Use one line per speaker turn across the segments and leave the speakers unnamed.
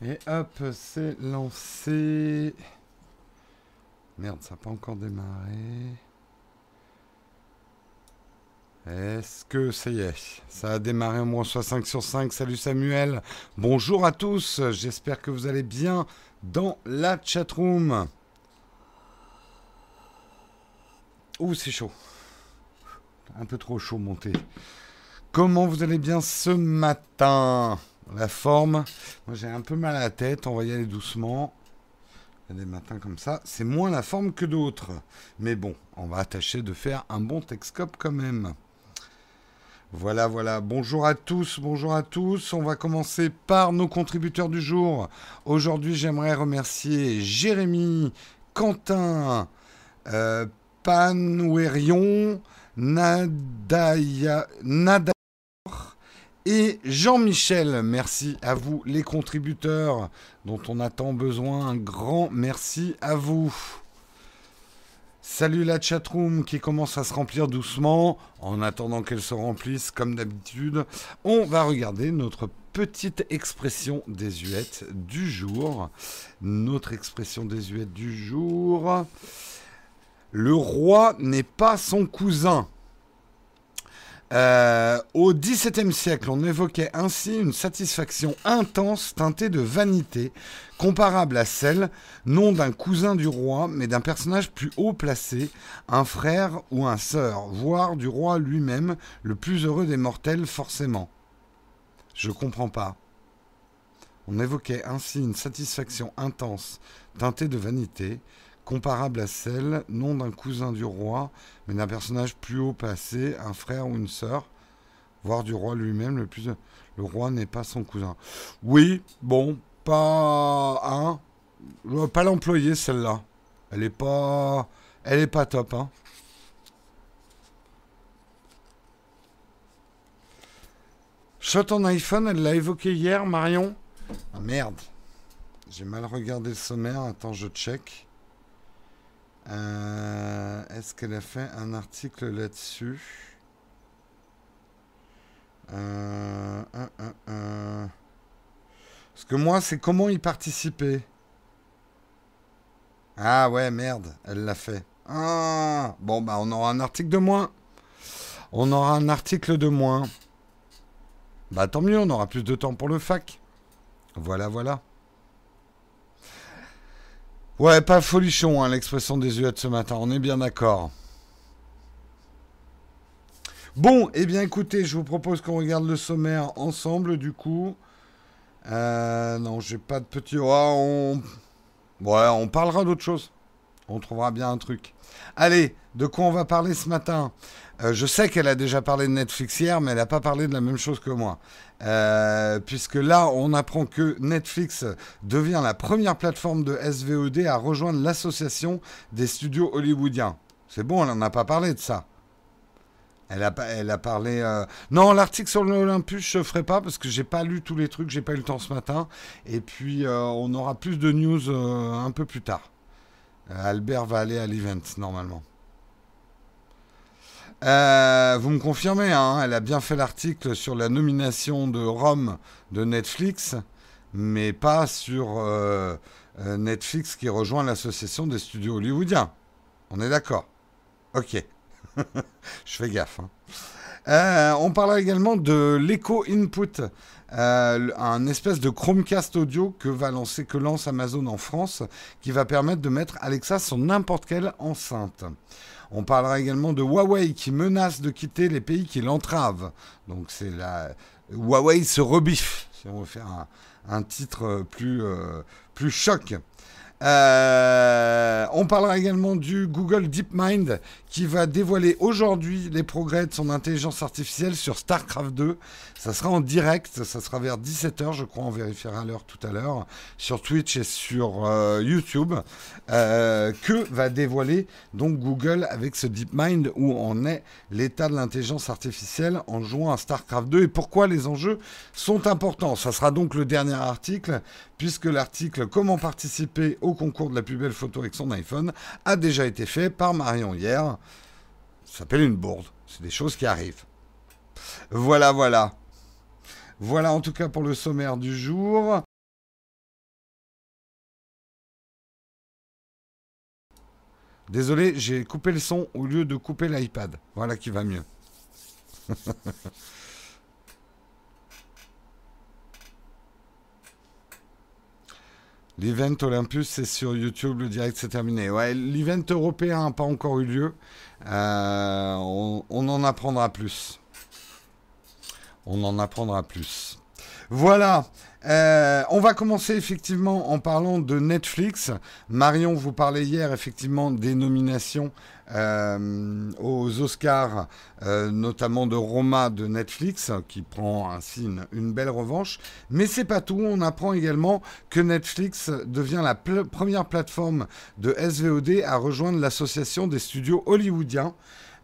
Et hop, c'est lancé. Merde, ça n'a pas encore démarré. Est-ce que ça y est Ça a démarré au moins soit 5 sur 5. Salut Samuel. Bonjour à tous. J'espère que vous allez bien dans la chatroom. Ouh, c'est chaud. Un peu trop chaud monté. Comment vous allez bien ce matin? La forme. Moi j'ai un peu mal à la tête. On va y aller doucement. Des matins comme ça. C'est moins la forme que d'autres. Mais bon, on va tâcher de faire un bon Texcope quand même. Voilà, voilà. Bonjour à tous, bonjour à tous. On va commencer par nos contributeurs du jour. Aujourd'hui, j'aimerais remercier Jérémy, Quentin, euh, Panouerion, Nadaya, Nadaya et Jean-Michel. Merci à vous, les contributeurs dont on a tant besoin. Un grand merci à vous. Salut la chatroom qui commence à se remplir doucement. En attendant qu'elle se remplisse, comme d'habitude, on va regarder notre petite expression désuète du jour. Notre expression désuète du jour. Le roi n'est pas son cousin. Euh, au XVIIe siècle, on évoquait ainsi une satisfaction intense teintée de vanité, comparable à celle, non d'un cousin du roi, mais d'un personnage plus haut placé, un frère ou un sœur, voire du roi lui-même, le plus heureux des mortels forcément. Je comprends pas. On évoquait ainsi une satisfaction intense, teintée de vanité, comparable à celle, non d'un cousin du roi, mais d'un personnage plus haut placé, un frère ou une sœur, voire du roi lui-même, le plus... Le roi n'est pas son cousin. Oui, bon, pas... Hein Je vais pas l'employer, celle-là. Elle est pas... Elle est pas top, hein Shot en iPhone, elle l'a évoqué hier, Marion Ah merde. J'ai mal regardé le sommaire. Attends, je check. Euh, Est-ce qu'elle a fait un article là-dessus? Euh. Parce que moi, c'est comment y participer? Ah ouais, merde, elle l'a fait. Ah, bon, bah on aura un article de moins. On aura un article de moins. Bah tant mieux, on aura plus de temps pour le fac. Voilà, voilà. Ouais, pas folichon, hein, l'expression des de ce matin, on est bien d'accord. Bon, eh bien écoutez, je vous propose qu'on regarde le sommaire ensemble, du coup. Euh, non, j'ai pas de petit... Oh. Ouais, on parlera d'autre chose. On trouvera bien un truc. Allez, de quoi on va parler ce matin? Euh, Je sais qu'elle a déjà parlé de Netflix hier, mais elle n'a pas parlé de la même chose que moi. Euh, puisque là, on apprend que Netflix devient la première plateforme de SVOD à rejoindre l'association des studios hollywoodiens. C'est bon, elle n'en a pas parlé de ça. Elle a, parlé. Euh, non, l'article sur l'Olympus, je ne ferai pas parce que j'ai pas lu tous les trucs, j'ai pas eu le temps ce matin. Et puis, on aura plus de news un peu plus tard. Albert va aller à l'event normalement. Euh, vous me confirmez, hein, elle a bien fait l'article sur la nomination de Rome de Netflix, mais pas sur euh, euh, Netflix qui rejoint l'association des studios hollywoodiens. On est d'accord Ok. Je fais gaffe. Hein. On parlera également de l'Echo Input, un espèce de Chromecast audio que va lancer, que lance Amazon en France, qui va permettre de mettre Alexa sur n'importe quelle enceinte. On parlera également de Huawei qui menace de quitter les pays qui l'entravent. Donc c'est la Huawei se rebiffe, si on veut faire un, titre euh, plus choc. Euh, on parlera également du Google DeepMind qui va dévoiler aujourd'hui les progrès de son intelligence artificielle sur StarCraft 2. Ça sera en direct, ça sera vers 17h, je crois, on vérifiera l'heure tout à l'heure, sur Twitch et sur euh, YouTube, euh, que va dévoiler donc Google avec ce DeepMind où on est l'état de l'intelligence artificielle en jouant à StarCraft 2 et pourquoi les enjeux sont importants? Ça sera donc le dernier article, puisque l'article Comment participer au concours de la plus belle photo avec son iPhone a déjà été fait par Marion hier. Ça s'appelle une bourde. C'est des choses qui arrivent. Voilà, voilà. Voilà en tout cas pour le sommaire du jour. Désolé, j'ai coupé le son au lieu de couper l'iPad. Voilà qui va mieux. L'event Olympus, c'est sur YouTube, le direct c'est terminé. Ouais, l'event européen n'a pas encore eu lieu. Euh, on, en apprendra plus. On en apprendra plus. Voilà. Euh, on va commencer effectivement en parlant de Netflix. Marion vous parlait hier effectivement des nominations euh, aux Oscars, euh, notamment de Roma de Netflix, qui prend ainsi une, belle revanche. Mais c'est pas tout. On apprend également que Netflix devient la première plateforme de SVOD à rejoindre l'association des studios hollywoodiens.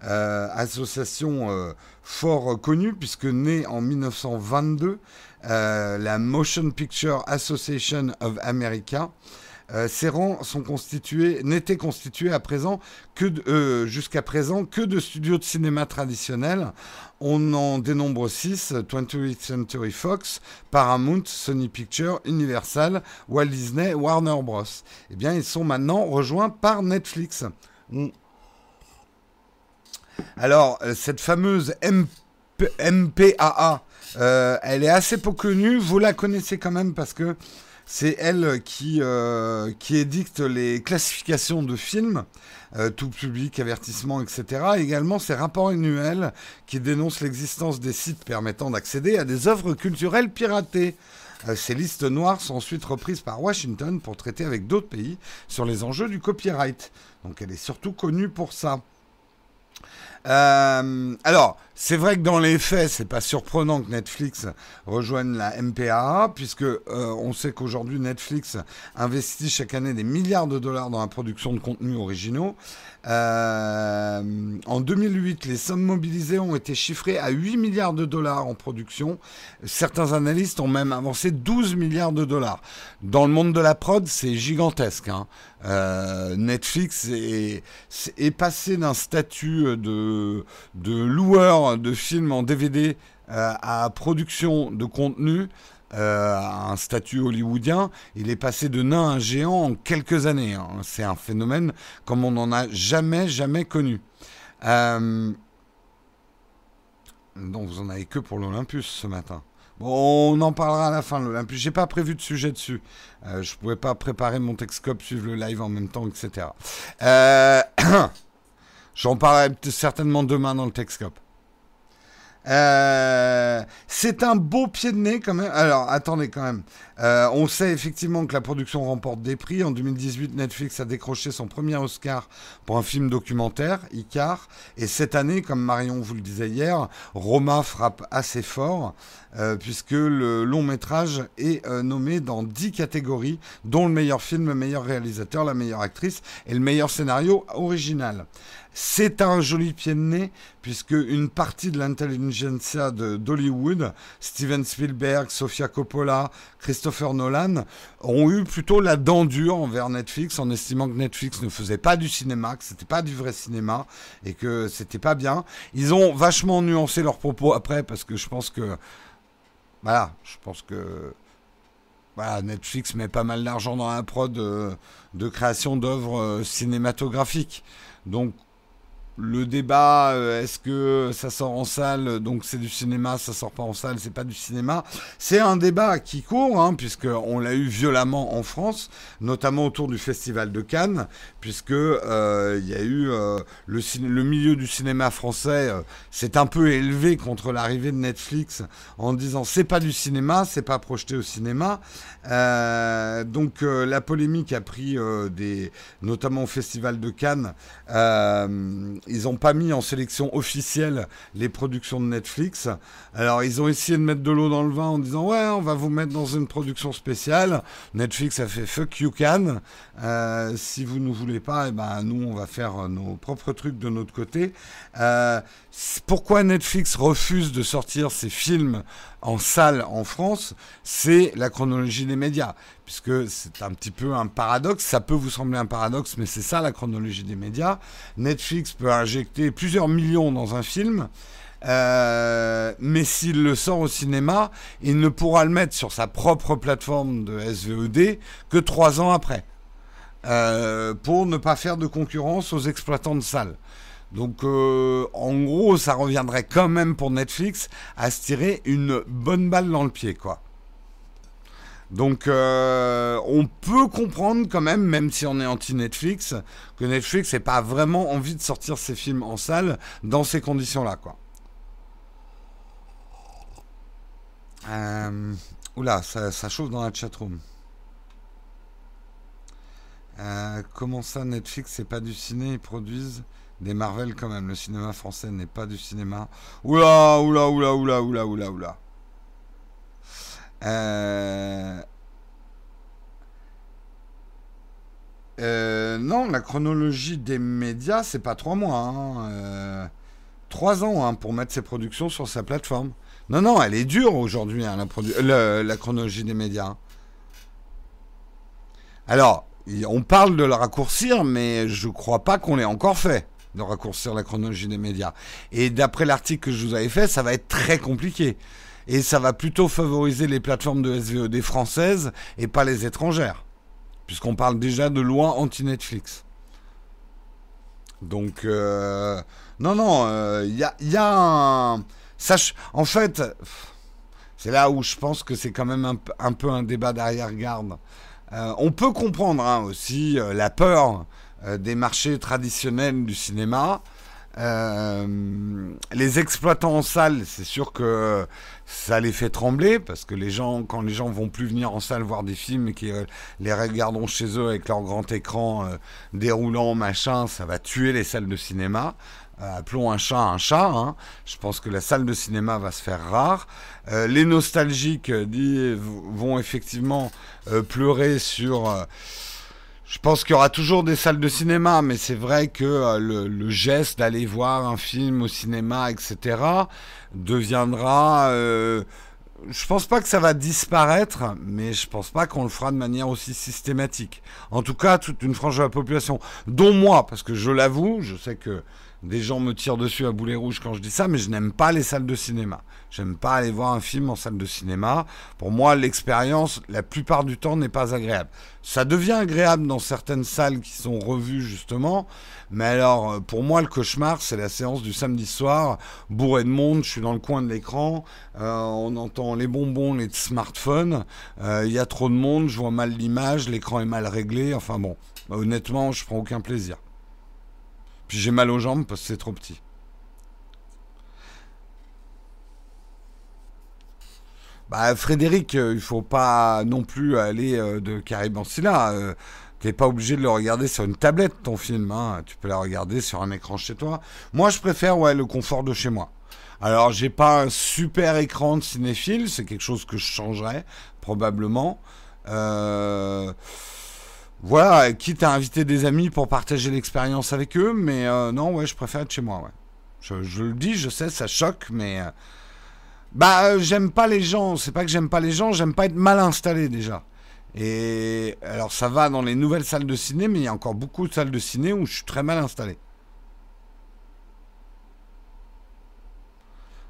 Euh, association fort connue puisque née en 1922, euh, la Motion Picture Association of America. Ces rangs sont constitués, n'étaient constitués à présent que jusqu'à présent que de studios de cinéma traditionnels. On en dénombre 6, 20th Century Fox, Paramount, Sony Pictures, Universal, Walt Disney, Warner Bros. Eh bien, ils sont maintenant rejoints par Netflix. Alors, euh, cette fameuse MPAA, euh, elle est assez peu connue. Vous la connaissez quand même parce que c'est elle qui, euh, qui édicte les classifications de films, tout public, avertissement, etc. également ses rapports annuels qui dénoncent l'existence des sites permettant d'accéder à des œuvres culturelles piratées. ces listes noires sont ensuite reprises par Washington pour traiter avec d'autres pays sur les enjeux du copyright. Donc elle est surtout connue pour ça. Euh, alors, c'est vrai que dans les faits, c'est pas surprenant que Netflix rejoigne la MPAA, puisque euh, on sait qu'aujourd'hui Netflix investit chaque année des milliards de dollars dans la production de contenus originaux. Euh, en 2008, les sommes mobilisées ont été chiffrées à 8 milliards de dollars en production. Certains analystes ont même avancé 12 milliards de dollars. Dans le monde de la prod, c'est gigantesque. Hein. Euh, Netflix est, passé d'un statut de loueur de films en DVD euh, à production de contenu euh, un statut hollywoodien, il est passé de nain à géant en quelques années. Hein. C'est un phénomène comme on n'en a jamais, jamais connu. Euh... Non, vous en avez que pour l'Olympus ce matin. Bon, on en parlera à la fin l'Olympus. J'ai pas prévu de sujet dessus. Euh, je pouvais pas préparer mon Texcope, suivre le live en même temps, etc. Euh... J'en parlerai certainement demain dans le Texcope. Euh, c'est un beau pied de nez quand même. Alors, attendez quand même. Euh, on sait effectivement que la production remporte des prix. En 2018, Netflix a décroché son premier Oscar pour un film documentaire, Icar. Et cette année, comme Marion vous le disait hier, Roma frappe assez fort, euh, puisque le long métrage est nommé dans 10 catégories, dont le meilleur film, le meilleur réalisateur, la meilleure actrice et le meilleur scénario original. C'est un joli pied de nez, puisque une partie de l'intelligentsia d'Hollywood, Steven Spielberg, Sofia Coppola, Christopher Nolan, ont eu plutôt la dent dure envers Netflix, en estimant que Netflix ne faisait pas du cinéma, que c'était pas du vrai cinéma, et que c'était pas bien. Ils ont vachement nuancé leurs propos après, parce que je pense que... Voilà, je pense que... Voilà, Netflix met pas mal d'argent dans la prod de, de création d'œuvres euh, cinématographiques. Donc le débat, euh, est-ce que ça sort en salle, donc c'est du cinéma, ça sort pas en salle, c'est pas du cinéma. C'est un débat qui court, hein, puisque on l'a eu violemment en France, notamment autour du Festival de Cannes, puisque euh, il y a eu euh, le, le, milieu du cinéma français s'est un peu élevé contre l'arrivée de Netflix en disant c'est pas du cinéma, c'est pas projeté au cinéma. donc la polémique a pris des, notamment au Festival de Cannes ils n'ont pas mis en sélection officielle les productions de Netflix. Alors, ils ont essayé de mettre de l'eau dans le vin en disant Ouais, on va vous mettre dans une production spéciale. Netflix a fait Fuck you can. Euh, si vous ne voulez pas, eh ben, nous, on va faire nos propres trucs de notre côté. Euh, pourquoi Netflix refuse de sortir ses films en salle en France? C'est la chronologie des médias puisque c'est un petit peu un paradoxe. Ça peut vous sembler un paradoxe, mais c'est ça la chronologie des médias. Netflix peut injecter plusieurs millions dans un film. Euh, mais s'il le sort au cinéma, il ne pourra le mettre sur sa propre plateforme de SVOD que trois ans après. euh, pour ne pas faire de concurrence aux exploitants de salles. Donc euh, en gros, ça reviendrait quand même pour Netflix à se tirer une bonne balle dans le pied, quoi. Donc euh, on peut comprendre quand même, même si on est anti-Netflix, que Netflix n'ait pas vraiment envie de sortir ses films en salle dans ces conditions-là, quoi. Euh, oula, ça, chauffe dans la chatroom. Euh, comment ça, Netflix, c'est pas du ciné, ils produisent des Marvel quand même. Le cinéma français n'est pas du cinéma. Oula, oula, oula, oula, oula, oula, oula. Euh... Euh, non, la chronologie des médias, c'est pas trois mois. Hein. Euh, trois ans hein, pour mettre ses productions sur sa plateforme. Non, non, elle est dure aujourd'hui, hein, la, la, chronologie des médias. Alors, on parle de le raccourcir, mais je crois pas qu'on l'ait encore fait, de raccourcir la chronologie des médias. Et d'après l'article que je vous avais fait, ça va être très compliqué. Et ça va plutôt favoriser les plateformes de SVOD françaises et pas les étrangères. Puisqu'on parle déjà de loi anti-Netflix. Donc, euh, non, non, il euh, y, a, un... Sache, en fait, c'est là où je pense que c'est quand même un, peu un débat d'arrière-garde. Euh, on peut comprendre hein, aussi la peur des marchés traditionnels du cinéma. Les exploitants en salle, c'est sûr que ça les fait trembler parce que les gens, quand les gens vont plus venir en salle voir des films et qu'ils les regarderont chez eux avec leur grand écran déroulant, machin, ça va tuer les salles de cinéma. Euh, appelons un chat un chat. Hein. Je pense que la salle de cinéma va se faire rare. Euh, les nostalgiques euh, vont effectivement pleurer sur. Je pense qu'il y aura toujours des salles de cinéma, mais c'est vrai que le, geste d'aller voir un film au cinéma, etc., deviendra. je pense pas que ça va disparaître, mais je pense pas qu'on le fera de manière aussi systématique. En tout cas, toute une frange de la population, dont moi, parce que je l'avoue, je sais que des gens me tirent dessus à boulet rouge quand je dis ça, mais je n'aime pas les salles de cinéma. J'aime pas aller voir un film en salle de cinéma. Pour moi, l'expérience, la plupart du temps, n'est pas agréable. Ça devient agréable dans certaines salles qui sont revues, justement. Mais alors, euh, pour moi, le cauchemar, c'est la séance du samedi soir, bourré de monde, je suis dans le coin de l'écran, euh, on entend les bonbons, les smartphones, euh, il y a trop de monde, je vois mal l'image, l'écran est mal réglé, enfin bon, honnêtement, je prends aucun plaisir. J'ai mal aux jambes parce que c'est trop petit. Bah, Frédéric, euh, il faut pas non plus aller euh, de Caribancilla. Euh, tu n'es pas obligé de le regarder sur une tablette, ton film. Hein. Tu peux la regarder sur un écran chez toi. Moi, je préfère ouais, le confort de chez moi. Alors, j'ai pas un super écran de cinéphile. C'est quelque chose que je changerais, probablement. Euh voilà, quitte à inviter des amis pour partager l'expérience avec eux, mais euh, non, ouais, je préfère être chez moi, ouais. Je, le dis, je sais, ça choque, mais. Euh, bah, euh, j'aime pas les gens, c'est pas que j'aime pas les gens, j'aime pas être mal installé déjà. Et alors, ça va dans les nouvelles salles de ciné, mais il y a encore beaucoup de salles de ciné où je suis très mal installé.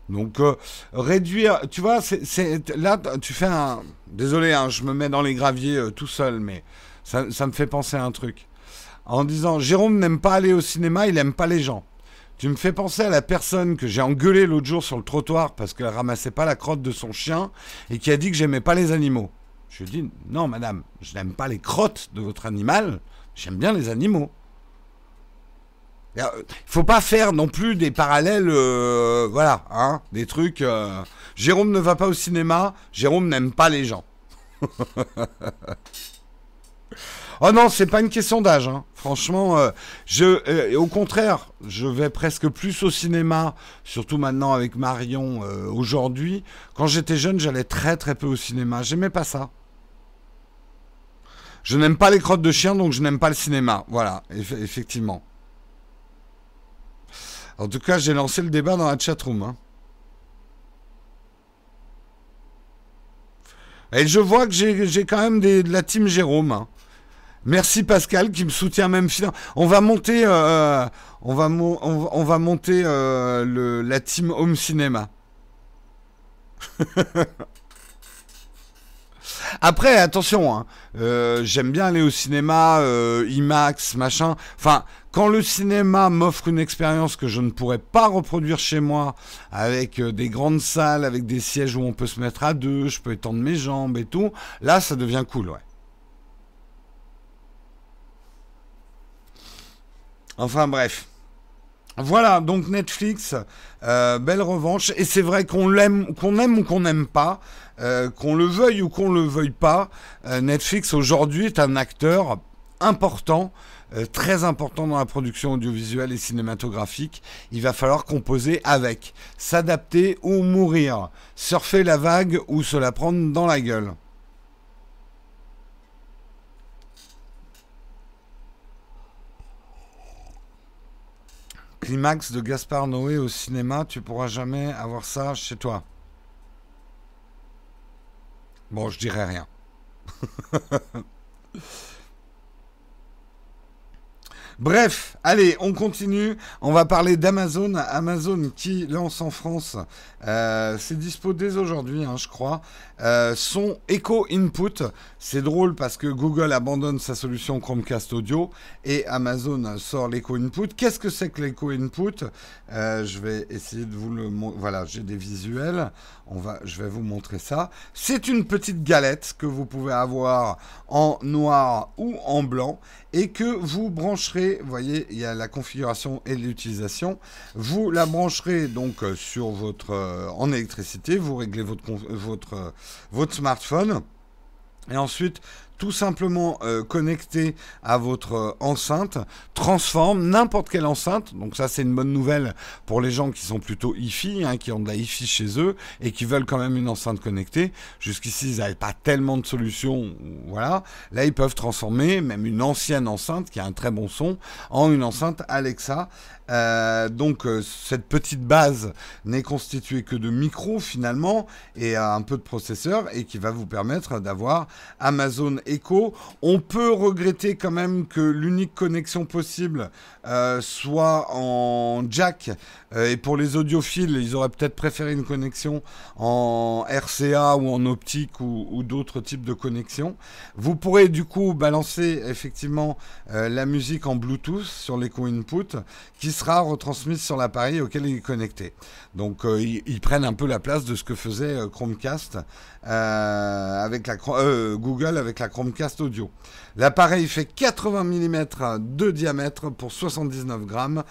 Donc réduire, tu vois, là tu fais un, désolé, hein, je me mets dans les graviers tout seul, mais ça, me fait penser à un truc. En disant, Jérôme n'aime pas aller au cinéma, il n'aime pas les gens. Tu me fais penser à la personne que j'ai engueulée l'autre jour sur le trottoir parce qu'elle ramassait pas la crotte de son chien et qui a dit que j'aimais pas les animaux. Je lui ai dit, non madame, je n'aime pas les crottes de votre animal, j'aime bien les animaux. Il euh, faut pas faire non plus des parallèles, euh, voilà, hein, des trucs. Euh, Jérôme ne va pas au cinéma, Jérôme n'aime pas les gens. Oh non, c'est pas une question d'âge. Hein. Franchement, euh, euh, au contraire, je vais presque plus au cinéma, surtout maintenant avec Marion euh, aujourd'hui. Quand j'étais jeune, j'allais très très peu au cinéma. J'aimais pas ça. Je n'aime pas les crottes de chien, donc je n'aime pas le cinéma. Voilà, effectivement. En tout cas, j'ai lancé le débat dans la chatroom. Hein. Et je vois que j'ai quand même de la team Jérôme. Hein. Merci Pascal qui me soutient même. On va monter, euh, va, on, va monter euh, la team Home Cinéma. Après, attention, hein, j'aime bien aller au cinéma, IMAX, machin. Enfin, quand le cinéma m'offre une expérience que je ne pourrais pas reproduire chez moi, avec des grandes salles, avec des sièges où on peut se mettre à deux, je peux étendre mes jambes et tout, là, ça devient cool, ouais. Enfin bref. Voilà, donc Netflix, euh, belle revanche. Et c'est vrai qu'on l'aime, qu'on aime ou qu'on n'aime pas, euh, qu'on le veuille ou qu'on le veuille pas, euh, Netflix aujourd'hui est un acteur important, très important dans la production audiovisuelle et cinématographique. Il va falloir composer avec, s'adapter ou mourir, surfer la vague ou se la prendre dans la gueule. Climax de Gaspard Noé au cinéma, tu pourras jamais avoir ça chez toi. Bon, je dirais rien. Bref, allez, on continue. On va parler d'Amazon. Amazon qui lance en France, euh, c'est dispo dès aujourd'hui, hein, je crois, euh, son Echo Input. C'est drôle parce que Google abandonne sa solution Chromecast Audio et Amazon sort l'Echo Input. Qu'est-ce que c'est que l'Echo Input? Euh, Je vais essayer de vous le montrer. Voilà, j'ai des visuels. Je vais vous montrer ça. C'est une petite galette que vous pouvez avoir en noir ou en blanc et que vous brancherez. Vous voyez, il y a la configuration et l'utilisation. Vous la brancherez donc sur votre en électricité. Vous réglez votre votre votre smartphone. Et ensuite, tout simplement euh, connecté à votre euh, enceinte, transforme n'importe quelle enceinte. Donc ça c'est une bonne nouvelle pour les gens qui sont plutôt hi hein, qui ont de la hi chez eux et qui veulent quand même une enceinte connectée. Jusqu'ici ils n'avaient pas tellement de solutions. Voilà. Là ils peuvent transformer même une ancienne enceinte qui a un très bon son en une enceinte Alexa euh, donc euh, cette petite base n'est constituée que de micros finalement et un peu de processeur et qui va vous permettre d'avoir Amazon Echo. On peut regretter quand même que l'unique connexion possible euh, soit en jack et pour les audiophiles ils auraient peut-être préféré une connexion en RCA ou en optique ou, ou d'autres types de connexions. Vous pourrez du coup balancer effectivement la musique en Bluetooth sur l'Echo Input qui sera retransmise sur l'appareil auquel il est connecté. Donc euh, ils, prennent un peu la place de ce que faisait euh, Chromecast euh, avec la Google avec la Chromecast audio. L'appareil fait 80 mm de diamètre pour 79 grammes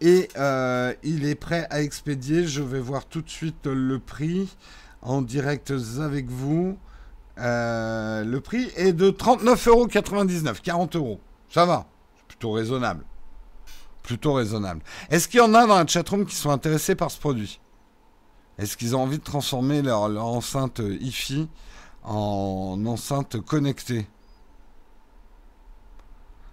et il est prêt à expédier. Je vais voir tout de suite le prix en direct avec vous. le prix est de 39,99 euros, 40 euros. Ça va, c'est plutôt raisonnable plutôt raisonnable. Est-ce qu'il y en a dans la chatroom qui sont intéressés par ce produit? Est-ce qu'ils ont envie de transformer leur, enceinte hi en enceinte connectée?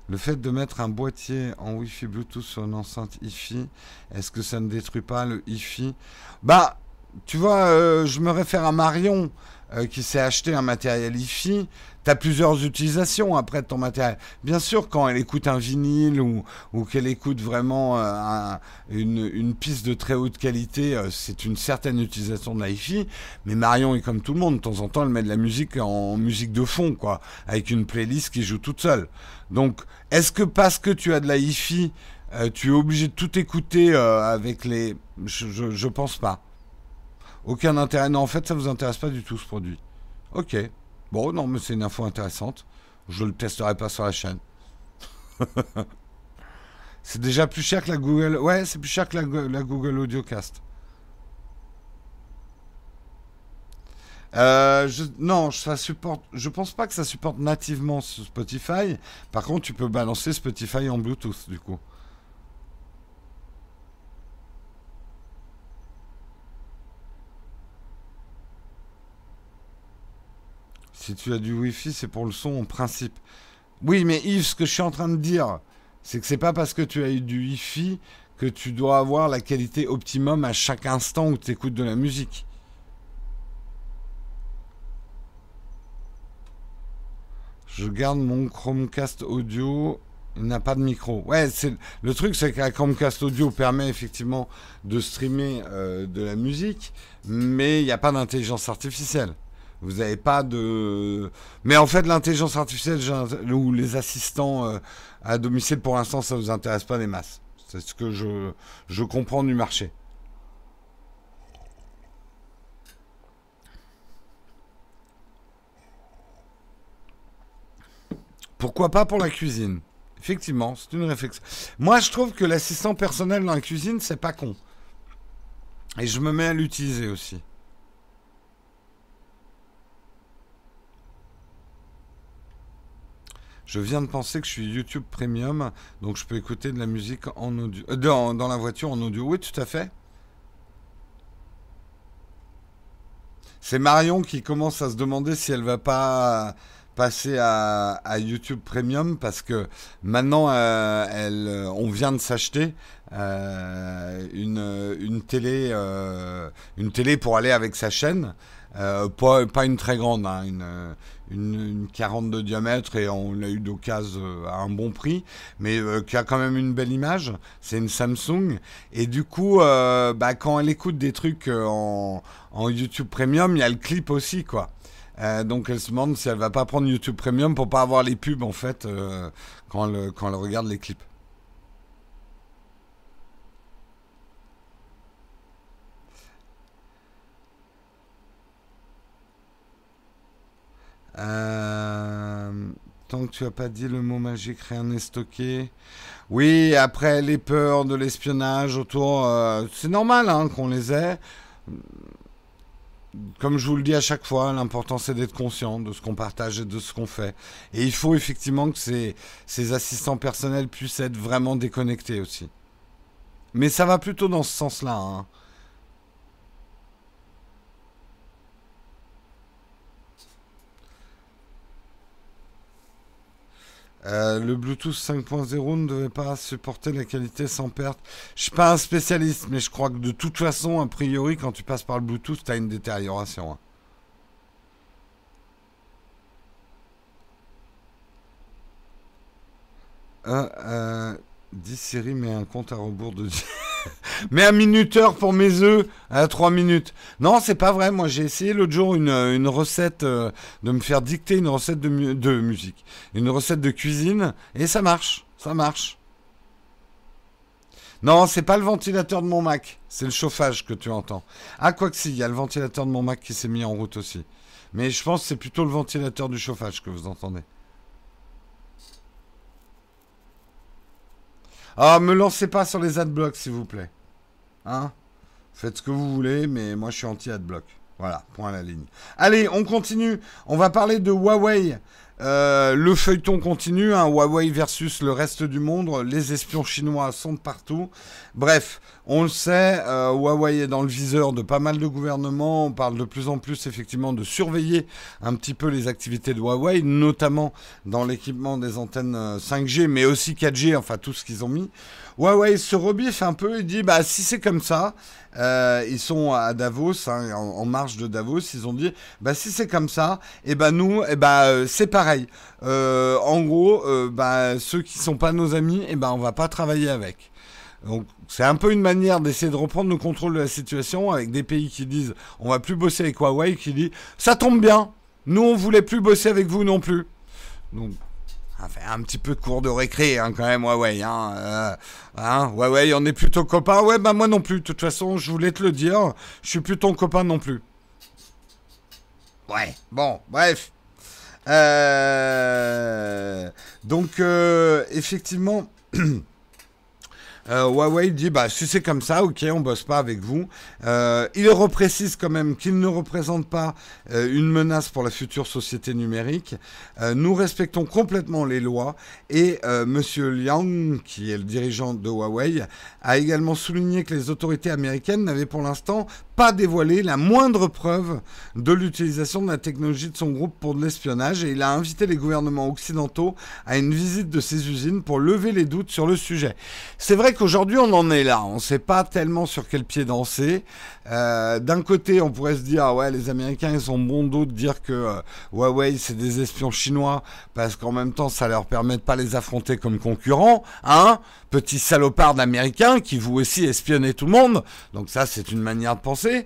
Le fait de mettre un boîtier en Wi-Fi Bluetooth sur une enceinte hi est-ce que ça ne détruit pas le hi Bah, tu vois, euh, je me réfère à Marion euh, qui s'est acheté un matériel hi tu as plusieurs utilisations après ton matériel. Bien sûr, quand elle écoute un vinyle ou, qu'elle écoute vraiment euh, une, une, piste de très haute qualité, c'est une certaine utilisation de la hi Mais Marion est comme tout le monde. De temps en temps, elle met de la musique en musique de fond, quoi, avec une playlist qui joue toute seule. Donc, est-ce que parce que tu as de la hi euh, tu es obligé de tout écouter avec les... Je, je, je pense pas. Aucun intérêt. Non, en fait, ça vous intéresse pas du tout ce produit. Ok. Bon, non, mais c'est une info intéressante. Je le testerai pas sur la chaîne. c'est déjà plus cher que la Google. Ouais, c'est plus cher que la, Google Audiocast. Euh, je, non, pense pas que ça supporte nativement Spotify. Par contre, tu peux balancer Spotify en Bluetooth du coup. Si tu as du Wi-Fi, c'est pour le son en principe. Oui, mais Yves, ce que je suis en train de dire, c'est que c'est pas parce que tu as eu du Wi-Fi que tu dois avoir la qualité optimum à chaque instant où tu écoutes de la musique. Je garde mon Chromecast audio. Il n'a pas de micro. Ouais, le truc, c'est que la Chromecast audio permet effectivement de streamer euh, de la musique, mais il n'y a pas d'intelligence artificielle. Vous n'avez pas de... Mais en fait, l'intelligence artificielle ou les assistants euh, à domicile, pour l'instant, ça ne vous intéresse pas des masses. C'est ce que je, je comprends du marché. Pourquoi pas pour la cuisine? Effectivement, c'est une réflexion. Moi, je trouve que l'assistant personnel dans la cuisine, c'est pas con. Et je me mets à l'utiliser aussi. Je viens de penser que je suis YouTube Premium, donc je peux écouter de la musique en audio, euh, dans, la voiture en audio. Oui, tout à fait. C'est Marion qui commence à se demander si elle va pas passer à, YouTube Premium parce que maintenant, euh, euh, on vient de s'acheter une télé pour aller avec sa chaîne. Pas, pas, une très grande, hein, une, une, 40 de diamètre et on l'a eu d'occasion à un bon prix, mais qui a quand même une belle image. C'est une Samsung. Et du coup, bah, quand elle écoute des trucs en, en YouTube Premium, il y a le clip aussi, quoi. Euh, donc elle se demande si elle va pas prendre YouTube Premium pour pas avoir les pubs en fait euh, quand, elle, quand elle regarde les clips. Euh, tant que tu as pas dit le mot magique, rien n'est stocké. Oui, après les peurs de l'espionnage autour, c'est normal hein, qu'on les ait comme je vous le dis à chaque fois, l'important c'est d'être conscient de ce qu'on partage et de ce qu'on fait. Et il faut effectivement que ces, ces, assistants personnels puissent être vraiment déconnectés aussi. Mais ça va plutôt dans ce sens-là. Hein. Euh, le Bluetooth 5.0 ne devait pas supporter la qualité sans perte. Je suis pas un spécialiste, mais je crois que de toute façon, a priori, quand tu passes par le Bluetooth, tu une détérioration. Hein. Euh, 10 Siri met un compte à rebours de 10. Mais un minuteur pour mes œufs à 3 minutes. Non, c'est pas vrai. Moi, j'ai essayé l'autre jour une, recette euh, de me faire dicter une recette de, de musique, une recette de cuisine, et ça marche. Ça marche. Non, c'est pas le ventilateur de mon Mac, c'est le chauffage que tu entends. Ah, quoi que si, il y a le ventilateur de mon Mac qui s'est mis en route aussi. Mais je pense que c'est plutôt le ventilateur du chauffage que vous entendez. Ah, me lancez pas sur les adblocks, s'il vous plaît. Hein? Faites ce que vous voulez, mais moi je suis anti-adblock. Voilà, point à la ligne. Allez, on continue. On va parler de Huawei. Euh, le feuilleton continue, hein, Huawei versus le reste du monde. Les espions chinois sont partout. Bref, on le sait, euh, Huawei est dans le viseur de pas mal de gouvernements. On parle de plus en plus effectivement de surveiller un petit peu les activités de Huawei, notamment dans l'équipement des antennes 5G, euh, mais aussi 4G, enfin tout ce qu'ils ont mis. Huawei se rebiffe un peu et dit bah si c'est comme ça, euh, ils sont à Davos, hein, en, marge de Davos, ils ont dit bah si c'est comme ça, et eh ben nous, et eh ben c'est pareil. En gros, bah, ceux qui sont pas nos amis, et ben on va pas travailler avec. Donc c'est un peu une manière d'essayer de reprendre le contrôle de la situation avec des pays qui disent on va plus bosser avec Huawei, qui dit ça tombe bien, nous on voulait plus bosser avec vous non plus. Donc Enfin, un petit peu de cours de récré, hein, quand même, Huawei. Hein, euh, hein, ouais, on est plutôt copains. Ouais, bah moi non plus. De toute façon, je voulais te le dire, je suis plus ton copain non plus. Ouais, bon, bref. Euh, donc, euh, effectivement... Euh, Huawei dit bah si c'est comme ça, ok, on bosse pas avec vous. Euh, il reprécise quand même qu'il ne représente pas euh, une menace pour la future société numérique. nous respectons complètement les lois et Monsieur Liang, qui est le dirigeant de Huawei, a également souligné que les autorités américaines n'avaient pour l'instant pas dévoilé la moindre preuve de l'utilisation de la technologie de son groupe pour de l'espionnage et il a invité les gouvernements occidentaux à une visite de ses usines pour lever les doutes sur le sujet. C'est vrai qu'aujourd'hui on en est là, on ne sait pas tellement sur quel pied danser. Euh, d'un côté on pourrait se dire ah ouais les Américains ils ont bon dos de dire que euh, Huawei c'est des espions chinois parce qu'en même temps ça leur permet de pas les affronter comme concurrents, hein Petit salopard d'Américains qui vous aussi espionner tout le monde. Donc ça c'est une manière de penser.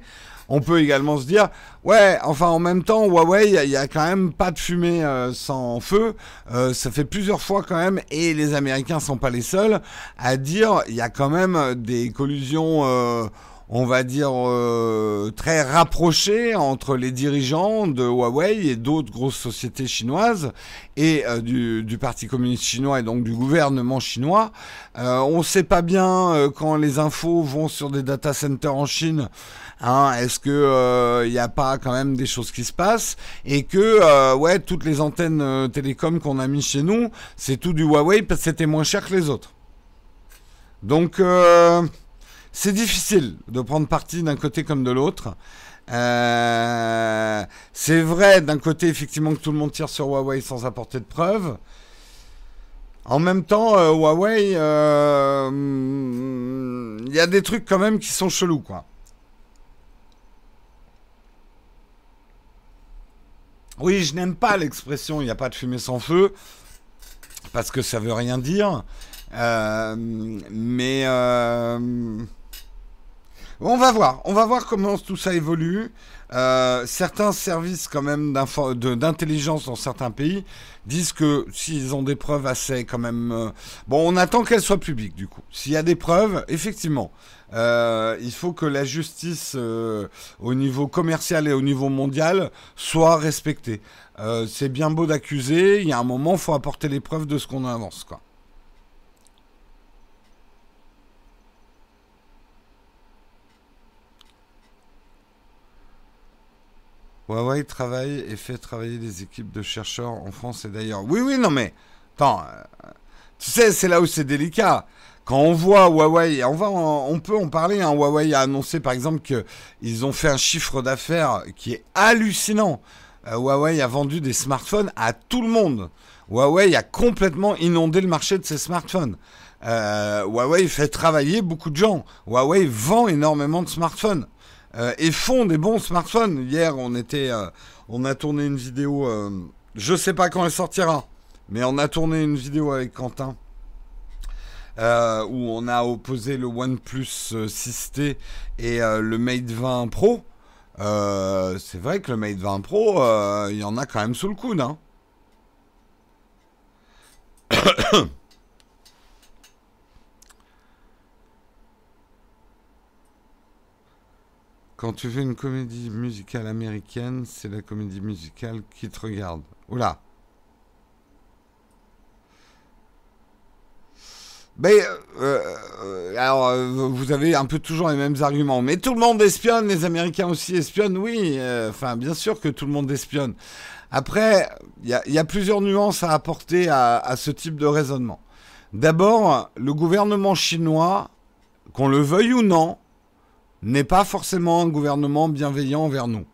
On peut également se dire, ouais, enfin en même temps, Huawei, il n'y a, quand même pas de fumée euh, sans feu. Euh, ça fait plusieurs fois quand même, et les Américains sont pas les seuls à dire, il y a quand même des collusions. Euh, on va dire, très rapprochées entre les dirigeants de Huawei et d'autres grosses sociétés chinoises et du, du, Parti communiste chinois et donc du gouvernement chinois. on ne sait pas bien quand les infos vont sur des data centers en Chine Hein, est-ce que il euh, n'y a pas quand même des choses qui se passent et que euh, toutes les antennes euh, télécom qu'on a mis chez nous, c'est tout du Huawei parce que c'était moins cher que les autres. Donc c'est difficile de prendre parti d'un côté comme de l'autre. c'est vrai d'un côté effectivement que tout le monde tire sur Huawei sans apporter de preuves. En même temps, Huawei, il y a des trucs quand même qui sont chelous, quoi. Oui, je n'aime pas l'expression il n'y a pas de fumée sans feu, parce que ça veut rien dire. Euh, mais euh, on va voir, on va voir comment tout ça évolue. Euh, certains services quand même d'intelligence dans certains pays disent que s'ils ont des preuves assez quand même... bon, on attend qu'elles soient publiques du coup. S'il y a des preuves, effectivement, euh, il faut que la justice euh, au niveau commercial et au niveau mondial soit respectée. Euh, c'est bien beau d'accuser, il y a un moment, il faut apporter les preuves de ce qu'on avance. Quoi. Huawei travaille et fait travailler des équipes de chercheurs en France et d'ailleurs. Oui, oui, non mais... Attends, tu sais, c'est là où c'est délicat. Quand on voit Huawei, on, va on peut en parler, hein, Huawei a annoncé par exemple qu'ils ont fait un chiffre d'affaires qui est hallucinant. Euh, Huawei a vendu des smartphones à tout le monde. Huawei a complètement inondé le marché de ses smartphones. Euh, Huawei fait travailler beaucoup de gens. Huawei vend énormément de smartphones euh, et font des bons smartphones. Hier, on était, on a tourné une vidéo. je sais pas quand elle sortira, mais on a tourné une vidéo avec Quentin euh, où on a opposé le OnePlus 6T euh, et euh, le Mate 20 Pro. c'est vrai que le Mate 20 Pro, il y en a quand même sous le coude. Hein. Quand tu fais une comédie musicale américaine, c'est la comédie musicale qui te regarde. Oula. Mais euh, euh, alors, euh, vous avez un peu toujours les mêmes arguments. Mais tout le monde espionne, les Américains aussi espionnent, oui. Enfin, bien sûr que tout le monde espionne. Après, il y, a plusieurs nuances à apporter à, ce type de raisonnement. D'abord, le gouvernement chinois, qu'on le veuille ou non, n'est pas forcément un gouvernement bienveillant envers nous,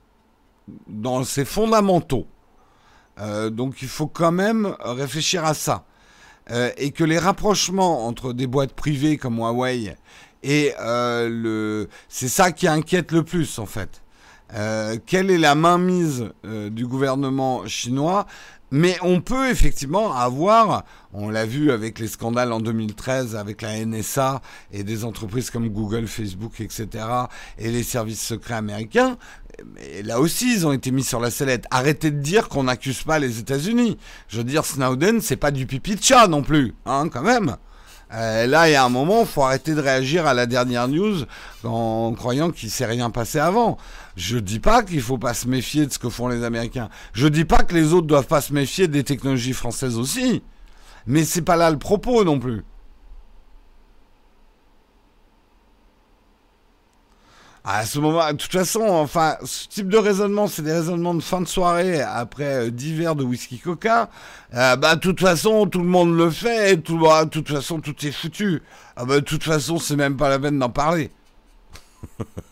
dans ses fondamentaux. donc il faut quand même réfléchir à ça. Euh, et que les rapprochements entre des boîtes privées comme Huawei et euh, le, c'est ça qui inquiète le plus en fait. Euh, quelle est la mainmise du gouvernement chinois? Mais on peut effectivement avoir, on l'a vu avec les scandales en 2013 avec la NSA et des entreprises comme Google, Facebook, etc. et les services secrets américains, mais là aussi, ils ont été mis sur la sellette. Arrêtez de dire qu'on n'accuse pas les États-Unis. Je veux dire, Snowden, c'est pas du pipi de chat non plus, hein, quand même. Euh, là, il y a un moment, faut arrêter de réagir à la dernière news en croyant qu'il s'est rien passé avant. Je dis pas qu'il faut pas se méfier de ce que font les Américains. Je dis pas que les autres doivent pas se méfier des technologies françaises aussi. Mais c'est pas là le propos non plus. À ce moment, de toute façon, enfin, ce type de raisonnement, c'est des raisonnements de fin de soirée après euh, divers de whisky coca. Euh, bah, de toute façon, tout le monde le fait. Tout, de toute façon, tout est foutu. Ah, bah, de toute façon, c'est même pas la peine d'en parler.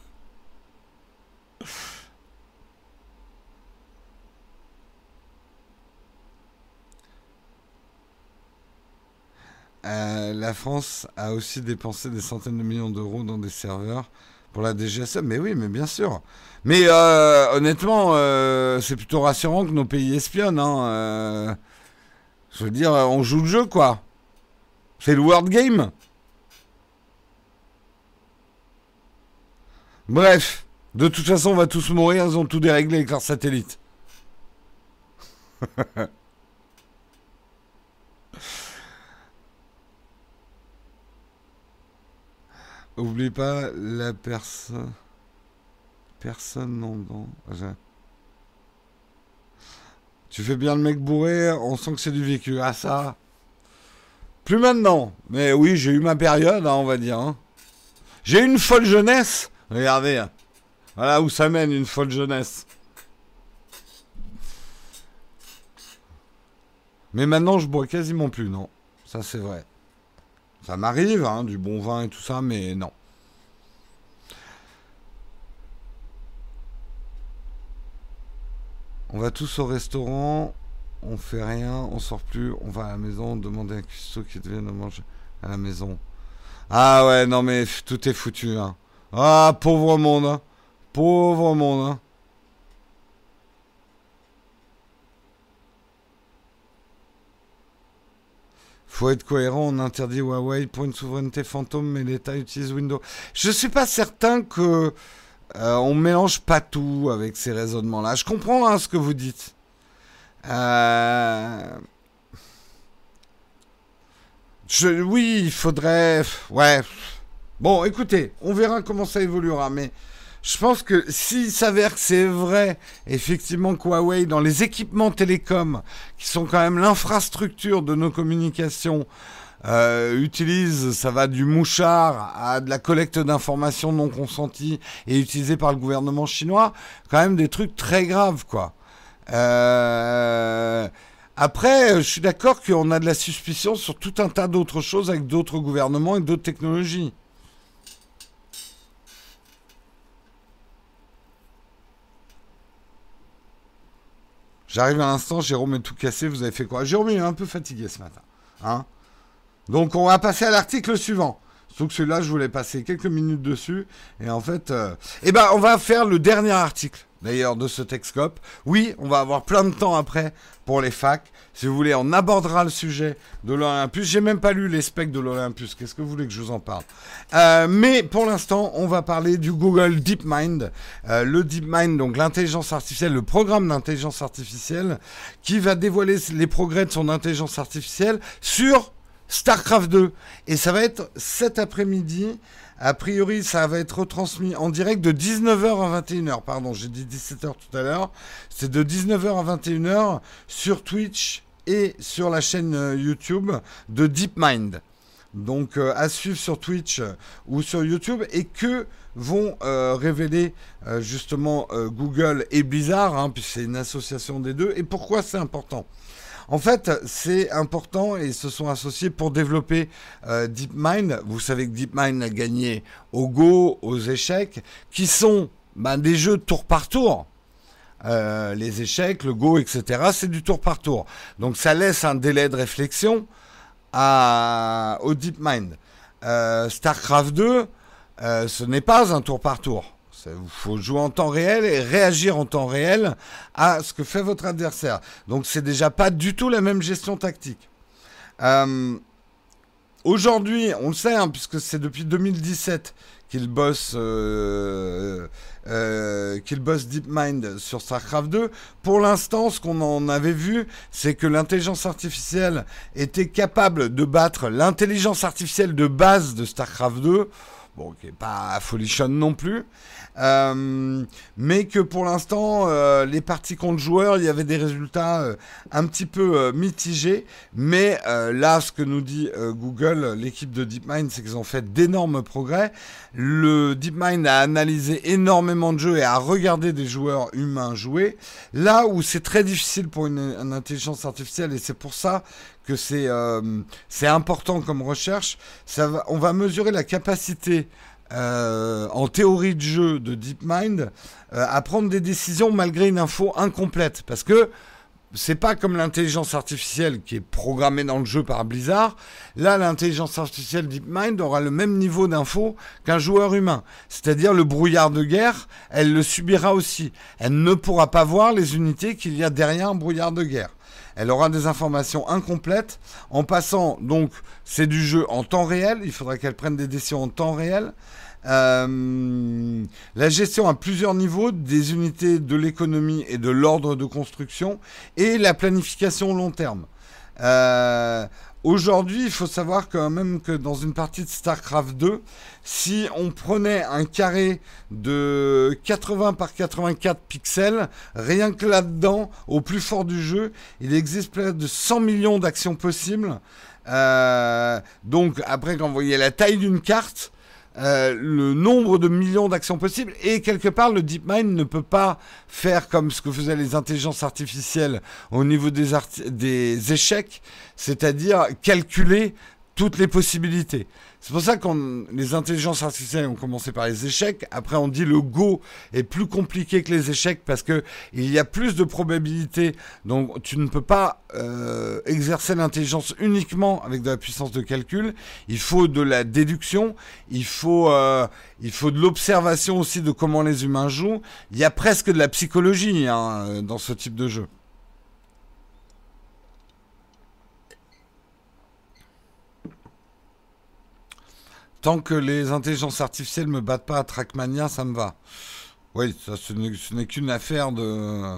Euh, la France a aussi dépensé des centaines de millions d'euros dans des serveurs pour la DGSE, mais oui, mais bien sûr. Mais euh, honnêtement, euh, c'est plutôt rassurant que nos pays espionnent. Hein, je veux dire, on joue le jeu, quoi. C'est le World Game. Bref, De toute façon, on va tous mourir, ils ont tout déréglé avec leurs satellites. Oublie pas la personne. Personne non. Tu fais bien le mec bourré, on sent que c'est du vécu. Ah ça. Plus maintenant. Mais oui, j'ai eu ma période, hein, on va dire. Hein. J'ai eu une folle jeunesse. Regardez. Hein. Voilà où ça mène une folle jeunesse. Mais maintenant, je bois quasiment plus, non. Ça, c'est vrai. Ça m'arrive, hein, du bon vin et tout ça, mais non. On va tous au restaurant, on fait rien, on sort plus, on va à la maison, demander à un cuistot qui devienne manger à la maison. Ah ouais, non mais tout est foutu. Hein. Ah, pauvre monde. Hein. Pauvre monde. Faut être cohérent, on interdit Huawei pour une souveraineté fantôme, mais l'État utilise Windows. Je suis pas certain que euh, on mélange pas tout avec ces raisonnements-là. Je comprends hein, ce que vous dites. Euh, oui, il faudrait. Ouais. Bon, écoutez, on verra comment ça évoluera, mais je pense que s'il s'avère que c'est vrai, effectivement, que Huawei, dans les équipements télécoms, qui sont quand même l'infrastructure de nos communications, euh, utilise, ça va du mouchard à de la collecte d'informations non consenties et utilisées par le gouvernement chinois, quand même des trucs très graves, quoi. Euh, après, je suis d'accord qu'on a de la suspicion sur tout un tas d'autres choses avec d'autres gouvernements et d'autres technologies. J'arrive à l'instant, Jérôme est tout cassé, vous avez fait quoi? Jérôme est un peu fatigué ce matin. Hein Donc on va passer à l'article suivant. Sauf que celui-là, je voulais passer quelques minutes dessus. Et en fait, euh, eh ben, on va faire le dernier article, d'ailleurs, de ce Texcope. Oui, on va avoir plein de temps après pour les facs. Si vous voulez, on abordera le sujet de l'Olympus. J'ai même pas lu les specs de l'Olympus. Qu'est-ce que vous voulez que je vous en parle? Euh, Mais pour l'instant, on va parler du Google DeepMind. Euh, le DeepMind, donc l'intelligence artificielle, le programme d'intelligence artificielle, qui va dévoiler les progrès de son intelligence artificielle sur StarCraft 2. Et ça va être cet après-midi. A priori, ça va être retransmis en direct de 19h à 21h. Pardon, j'ai dit 17h tout à l'heure. C'est de 19h à 21h sur Twitch et sur la chaîne euh, YouTube de DeepMind. Donc euh, à suivre sur Twitch euh, ou sur YouTube et que vont révéler justement Google et Blizzard, hein, puisque c'est une association des deux. Et pourquoi c'est important? En fait, c'est important et ils se sont associés pour développer DeepMind. Vous savez que DeepMind a gagné au Go, aux échecs, qui sont ben, des jeux tour par tour. Euh, les échecs, le go, etc. C'est du tour par tour. Donc ça laisse un délai de réflexion à, au DeepMind. Euh, StarCraft 2, euh, ce n'est pas un tour par tour. Il faut jouer en temps réel et réagir en temps réel à ce que fait votre adversaire. Donc c'est déjà pas du tout la même gestion tactique. Aujourd'hui, on le sait, hein, puisque c'est depuis 2017 qu'il bosse, euh, euh, DeepMind sur StarCraft 2. Pour l'instant, ce qu'on en avait vu, c'est que l'intelligence artificielle était capable de battre l'intelligence artificielle de base de StarCraft 2. Bon, qui n'est pas folichonne non plus. Euh, mais que pour l'instant, euh, les parties contre joueurs, il y avait des résultats euh, un petit peu mitigés. Mais là, ce que nous dit Google, l'équipe de DeepMind, c'est qu'ils ont fait d'énormes progrès. Le DeepMind a analysé énormément de jeux et a regardé des joueurs humains jouer. Là où c'est très difficile pour une, intelligence artificielle, et c'est pour ça que c'est important comme recherche, on va mesurer la capacité euh, en théorie de jeu de DeepMind euh, à prendre des décisions malgré une info incomplète. Parce que c'est pas comme l'intelligence artificielle qui est programmée dans le jeu par Blizzard. Là, l'intelligence artificielle DeepMind aura le même niveau d'info qu'un joueur humain. C'est-à-dire le brouillard de guerre, elle le subira aussi. Elle ne pourra pas voir les unités qu'il y a derrière un brouillard de guerre. Elle aura des informations incomplètes. En passant, donc, c'est du jeu en temps réel. Il faudra qu'elle prenne des décisions en temps réel. Euh, la gestion à plusieurs niveaux des unités de l'économie et de l'ordre de construction et la planification long terme. Euh, Aujourd'hui, il faut savoir quand même que dans une partie de StarCraft 2, si on prenait un carré de 80 par 84 pixels, rien que là-dedans, au plus fort du jeu, il existe près de 100 millions d'actions possibles. Euh, donc après, quand vous voyez la taille d'une carte, euh, le nombre de millions d'actions possibles et quelque part le DeepMind ne peut pas faire comme ce que faisaient les intelligences artificielles au niveau des, des échecs, c'est-à-dire calculer toutes les possibilités. C'est pour ça que les intelligences artificielles ont commencé par les échecs. Après, on dit le Go est plus compliqué que les échecs parce que il y a plus de probabilités. Donc, tu ne peux pas euh, exercer l'intelligence uniquement avec de la puissance de calcul. Il faut de la déduction. Il faut, euh, il faut de l'observation aussi de comment les humains jouent. Il y a presque de la psychologie hein, dans ce type de jeu. Tant que les intelligences artificielles me battent pas à Trackmania, ça me va. Oui, ça, ce n'est qu'une affaire de.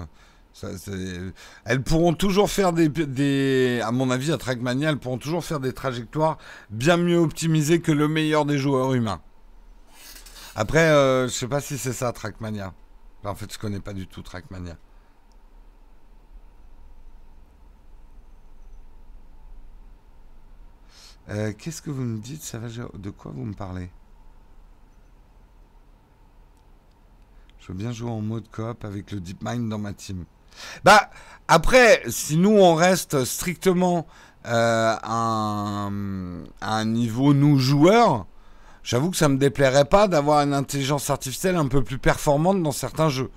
elles pourront toujours faire des, À mon avis, à Trackmania, elles pourront toujours faire des trajectoires bien mieux optimisées que le meilleur des joueurs humains. Après, euh, je sais pas si c'est ça, Trackmania. En fait, je connais pas du tout Trackmania. Euh, qu'est-ce que vous me dites De quoi vous me parlez? Je veux bien jouer en mode coop avec le DeepMind dans ma team. Bah, après, si nous, on reste strictement euh, à, un, niveau nous joueurs, j'avoue que ça me déplairait pas d'avoir une intelligence artificielle un peu plus performante dans certains jeux.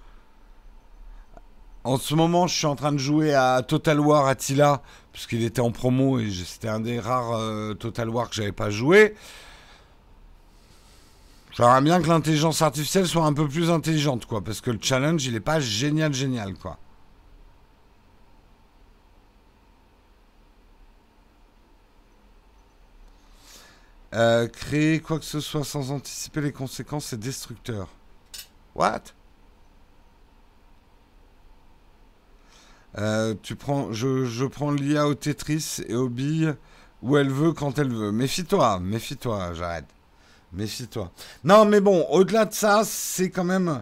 En ce moment, je suis en train de jouer à Total War Attila, puisqu'il était en promo et c'était un des rares euh, Total War que j'avais pas joué. J'aimerais bien que l'intelligence artificielle soit un peu plus intelligente, quoi, parce que le challenge, il est pas génial, génial, quoi. Euh, créer quoi que ce soit sans anticiper les conséquences, c'est destructeur. What? Euh, tu prends, je, prends l'IA au Tetris et au billes où elle veut quand elle veut. Méfie-toi, méfie-toi, j'arrête. Méfie-toi. Non, mais bon, au-delà de ça, c'est quand même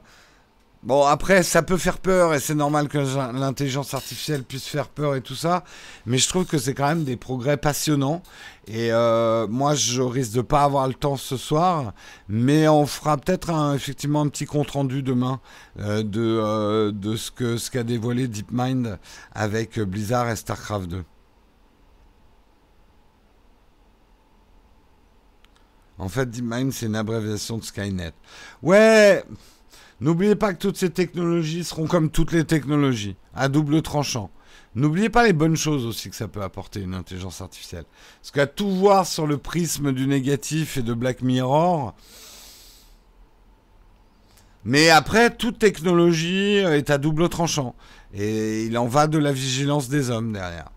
Bon, après, ça peut faire peur et c'est normal que l'intelligence artificielle puisse faire peur et tout ça, mais je trouve que c'est quand même des progrès passionnants. Et euh, moi, je risque de pas avoir le temps ce soir, mais on fera peut-être effectivement un petit compte rendu demain euh, de, euh, de ce que ce qu'a dévoilé DeepMind avec Blizzard et StarCraft 2. En fait, DeepMind, c'est une abréviation de Skynet. Ouais. N'oubliez pas que toutes ces technologies seront comme toutes les technologies, à double tranchant. N'oubliez pas les bonnes choses aussi que ça peut apporter une intelligence artificielle. Parce qu'à tout voir sur le prisme du négatif et de Black Mirror, mais après, toute technologie est à double tranchant. Et il en va de la vigilance des hommes derrière.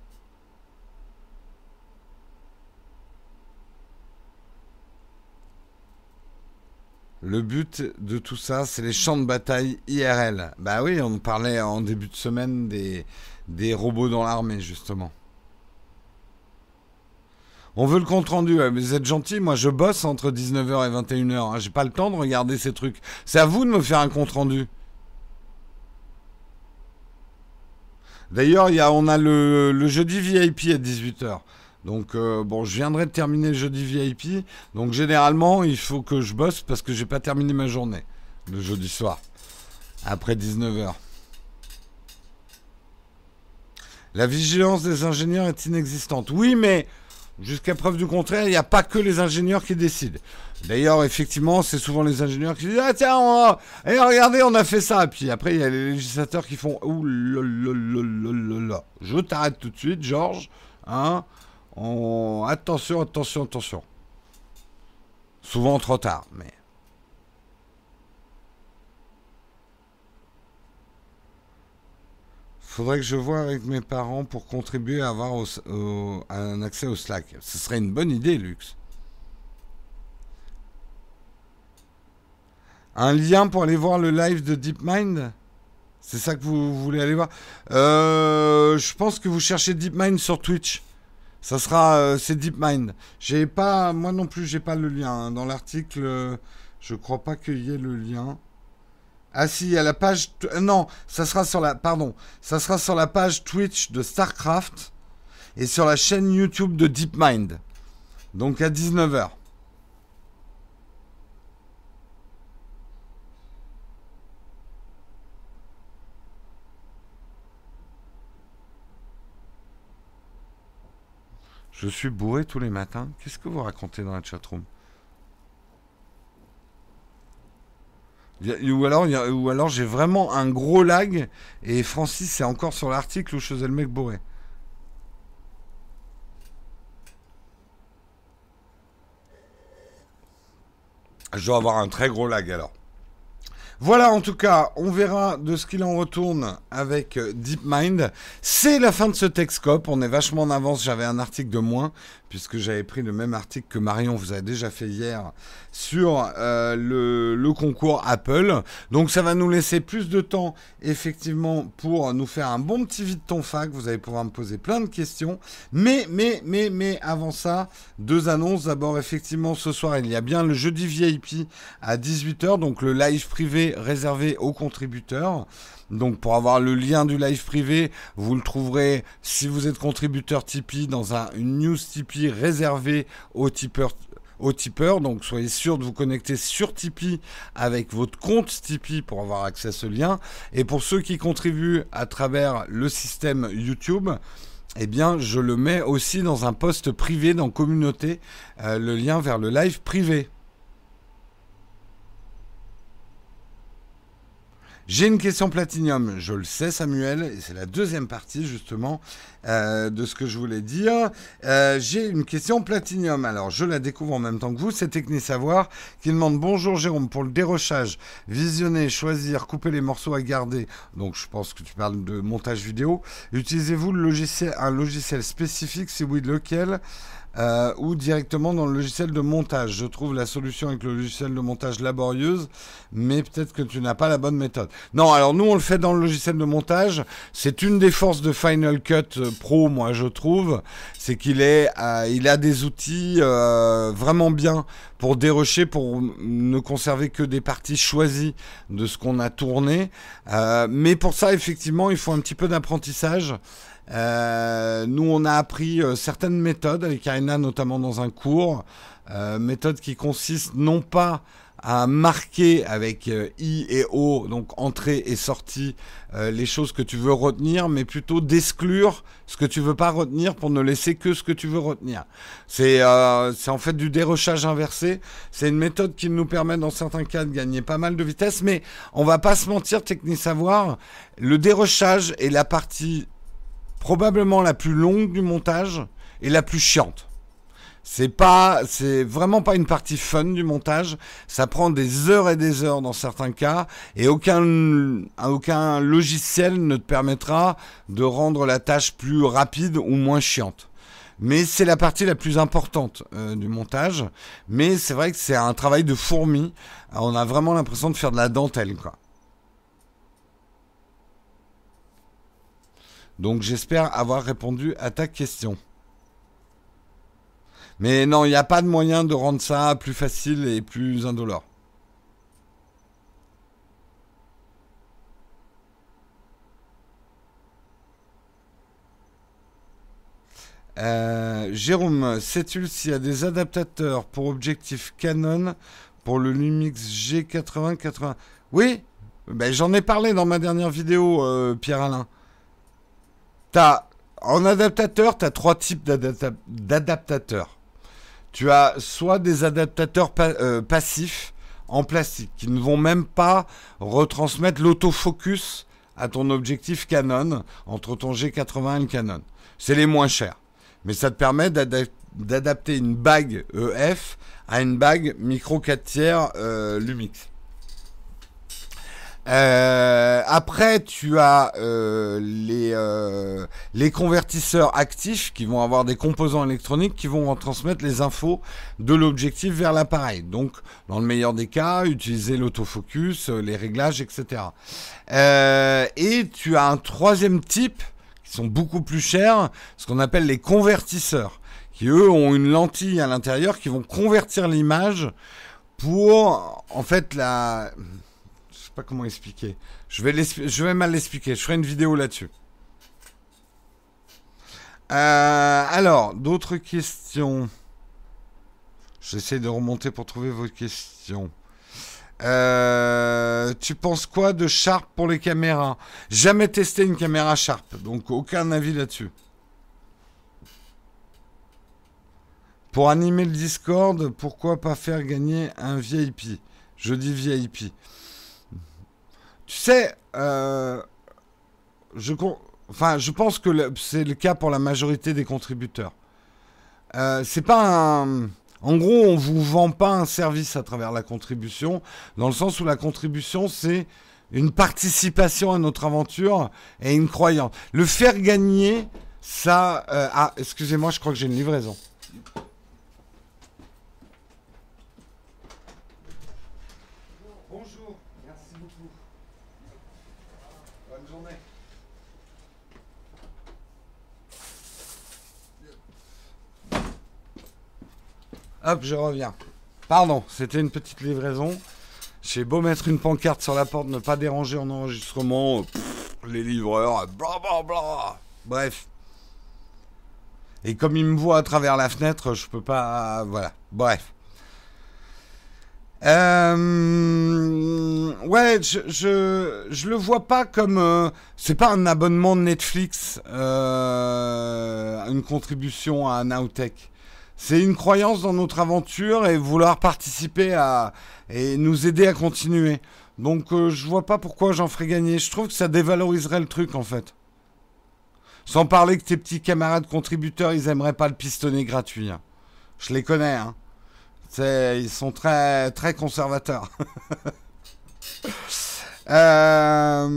Le but de tout ça, c'est les champs de bataille IRL. Bah oui, on parlait en début de semaine des, robots dans l'armée, justement. On veut le compte rendu, mais vous êtes gentil, moi je bosse entre 19h et 21h. Hein. J'ai pas le temps de regarder ces trucs. C'est à vous de me faire un compte rendu. D'ailleurs, on a le, le jeudi VIP à 18h. Donc euh, bon, je viendrai de terminer le jeudi VIP. Donc généralement, il faut que je bosse parce que j'ai pas terminé ma journée le jeudi soir après 19h. La vigilance des ingénieurs est inexistante. Oui, mais jusqu'à preuve du contraire, il n'y a pas que les ingénieurs qui décident. D'ailleurs, effectivement, c'est souvent les ingénieurs qui disent Ah, tiens, eh, regardez, on a fait ça. Puis après, il y a les législateurs qui font Ouh là là Je t'arrête tout de suite, Georges. Hein Attention, attention, attention. Souvent trop tard, mais... Faudrait que je vois avec mes parents pour contribuer à avoir un accès au Slack. Ce serait une bonne idée, Lux. Un lien pour aller voir le live de DeepMind? C'est ça que vous, voulez aller voir? Euh, Je pense que vous cherchez DeepMind sur Twitch. Ça sera, euh, c'est DeepMind. J'ai pas, moi non plus, j'ai pas le lien hein. dans l'article. je crois pas qu'il y ait le lien. Ah si, a la page. Non, ça sera sur la. Pardon, ça sera sur la page Twitch de Starcraft et sur la chaîne YouTube de DeepMind. Donc à 19h. Je suis bourré tous les matins. Qu'est-ce que vous racontez dans la chatroom? Ou alors, ou alors j'ai vraiment un gros lag et Francis c'est encore sur l'article où je faisais le mec bourré. Je dois avoir un très gros lag alors. Voilà, en tout cas, on verra de ce qu'il en retourne avec euh, DeepMind. C'est la fin de ce Texcope. On est vachement en avance. J'avais un article de moins, puisque j'avais pris le même article que Marion vous a déjà fait hier sur euh, le, concours Apple. Donc ça va nous laisser plus de temps, effectivement, pour nous faire un bon petit vide ton fac. Vous allez pouvoir me poser plein de questions. Mais, mais, mais, mais, avant ça, deux annonces. D'abord, effectivement, ce soir, il y a bien le jeudi VIP à 18h, donc le live privé réservé aux contributeurs. Donc pour avoir le lien du live privé, vous le trouverez si vous êtes contributeur Tipeee dans un, une news Tipeee réservée aux tipeurs aux tipeurs. Donc soyez sûr de vous connecter sur Tipeee avec votre compte Tipeee pour avoir accès à ce lien. Et pour ceux qui contribuent à travers le système YouTube, eh bien, je le mets aussi dans un post privé dans communauté, euh, le lien vers le live privé. J'ai une question platinium, je le sais Samuel, et c'est la deuxième partie justement euh, de ce que je voulais dire. Euh, j'ai une question platinium, alors je la découvre en même temps que vous, c'est Techni Savoir qui demande bonjour Jérôme, pour le dérochage, visionner, choisir, couper les morceaux à garder, donc je pense que tu parles de montage vidéo, utilisez-vous un logiciel spécifique, si oui lequel euh, ou directement dans le logiciel de montage? Je trouve la solution avec le logiciel de montage laborieuse, mais peut-être que tu n'as pas la bonne méthode. Non, alors nous on le fait dans le logiciel de montage. C'est une des forces de Final Cut Pro, moi je trouve, c'est qu'il est, euh, il a des outils vraiment bien pour dérocher, pour ne conserver que des parties choisies de ce qu'on a tourné. mais pour ça, effectivement, il faut un petit peu d'apprentissage. Euh, nous, on a appris euh, certaines méthodes avec Arena, notamment dans un cours. Euh, méthode qui consiste non pas à marquer avec I et O, donc entrée et sortie, les choses que tu veux retenir, mais plutôt d'exclure ce que tu veux pas retenir pour ne laisser que ce que tu veux retenir. C'est c'est en fait du dérochage inversé. C'est une méthode qui nous permet dans certains cas de gagner pas mal de vitesse, mais on va pas se mentir, technique savoir, le dérochage est la partie probablement la plus longue du montage et la plus chiante. C'est pas, c'est vraiment pas une partie fun du montage. Ça prend des heures et des heures dans certains cas, et aucun, aucun logiciel ne te permettra de rendre la tâche plus rapide ou moins chiante. Mais c'est la partie la plus importante euh, du montage. Mais c'est vrai que c'est un travail de fourmi. On a vraiment l'impression de faire de la dentelle, quoi. Donc j'espère avoir répondu à ta question. Mais non, il n'y a pas de moyen de rendre ça plus facile et plus indolore. Euh, Jérôme, sais-tu s'il y a des adaptateurs pour objectif Canon pour le Lumix G80-80 Oui, ben, j'en ai parlé dans ma dernière vidéo, euh, Pierre-Alain en adaptateur, tu as trois types d'adaptateurs. Tu as soit des adaptateurs euh, passifs en plastique qui ne vont même pas retransmettre l'autofocus à ton objectif Canon entre ton G80 et le Canon. C'est les moins chers. Mais ça te permet d'adapter une bague EF à une bague micro 4 tiers euh, Lumix. Euh, après, tu as euh, les, euh, les convertisseurs actifs qui vont avoir des composants électroniques qui vont transmettre les infos de l'objectif vers l'appareil. Donc, dans le meilleur des cas, utiliser l'autofocus, les réglages, etc. et tu as un troisième type qui sont beaucoup plus chers, ce qu'on appelle les convertisseurs, qui eux ont une lentille à l'intérieur qui vont convertir l'image pour en fait la pas comment expliquer. Je vais, je vais mal l'expliquer. Je ferai une vidéo là-dessus. Euh, alors, d'autres questions. J'essaie de remonter pour trouver vos questions. Euh, tu penses quoi de Sharp pour les caméras? Jamais testé une caméra Sharp, donc aucun avis là-dessus. Pour animer le Discord, pourquoi pas faire gagner un VIP Je dis VIP. Tu sais, euh, je, enfin, je pense que c'est le cas pour la majorité des contributeurs. Euh, c'est pas un. En gros, on vous vend pas un service à travers la contribution, dans le sens où la contribution, c'est une participation à notre aventure et une croyance. Le faire gagner, ça. Euh, ah, excusez-moi, je crois que j'ai une livraison. Hop, je reviens. Pardon, c'était une petite livraison. J'ai beau mettre une pancarte sur la porte, ne pas déranger en enregistrement, les livreurs, bla bla bla. Bref. Et comme ils me voient à travers la fenêtre, je peux pas. Voilà. Bref. Euh, ouais, je, je, le vois pas comme. Euh, c'est pas un abonnement de Netflix, euh, une contribution à Nowtech c'est une croyance dans notre aventure et vouloir participer à et nous aider à continuer. Donc euh, je vois pas pourquoi j'en ferais gagner. Je trouve que ça dévaloriserait le truc en fait. Sans parler que tes petits camarades contributeurs, ils aimeraient pas le pistonner gratuit. Hein. Je les connais, hein. ils sont très très conservateurs. Euh,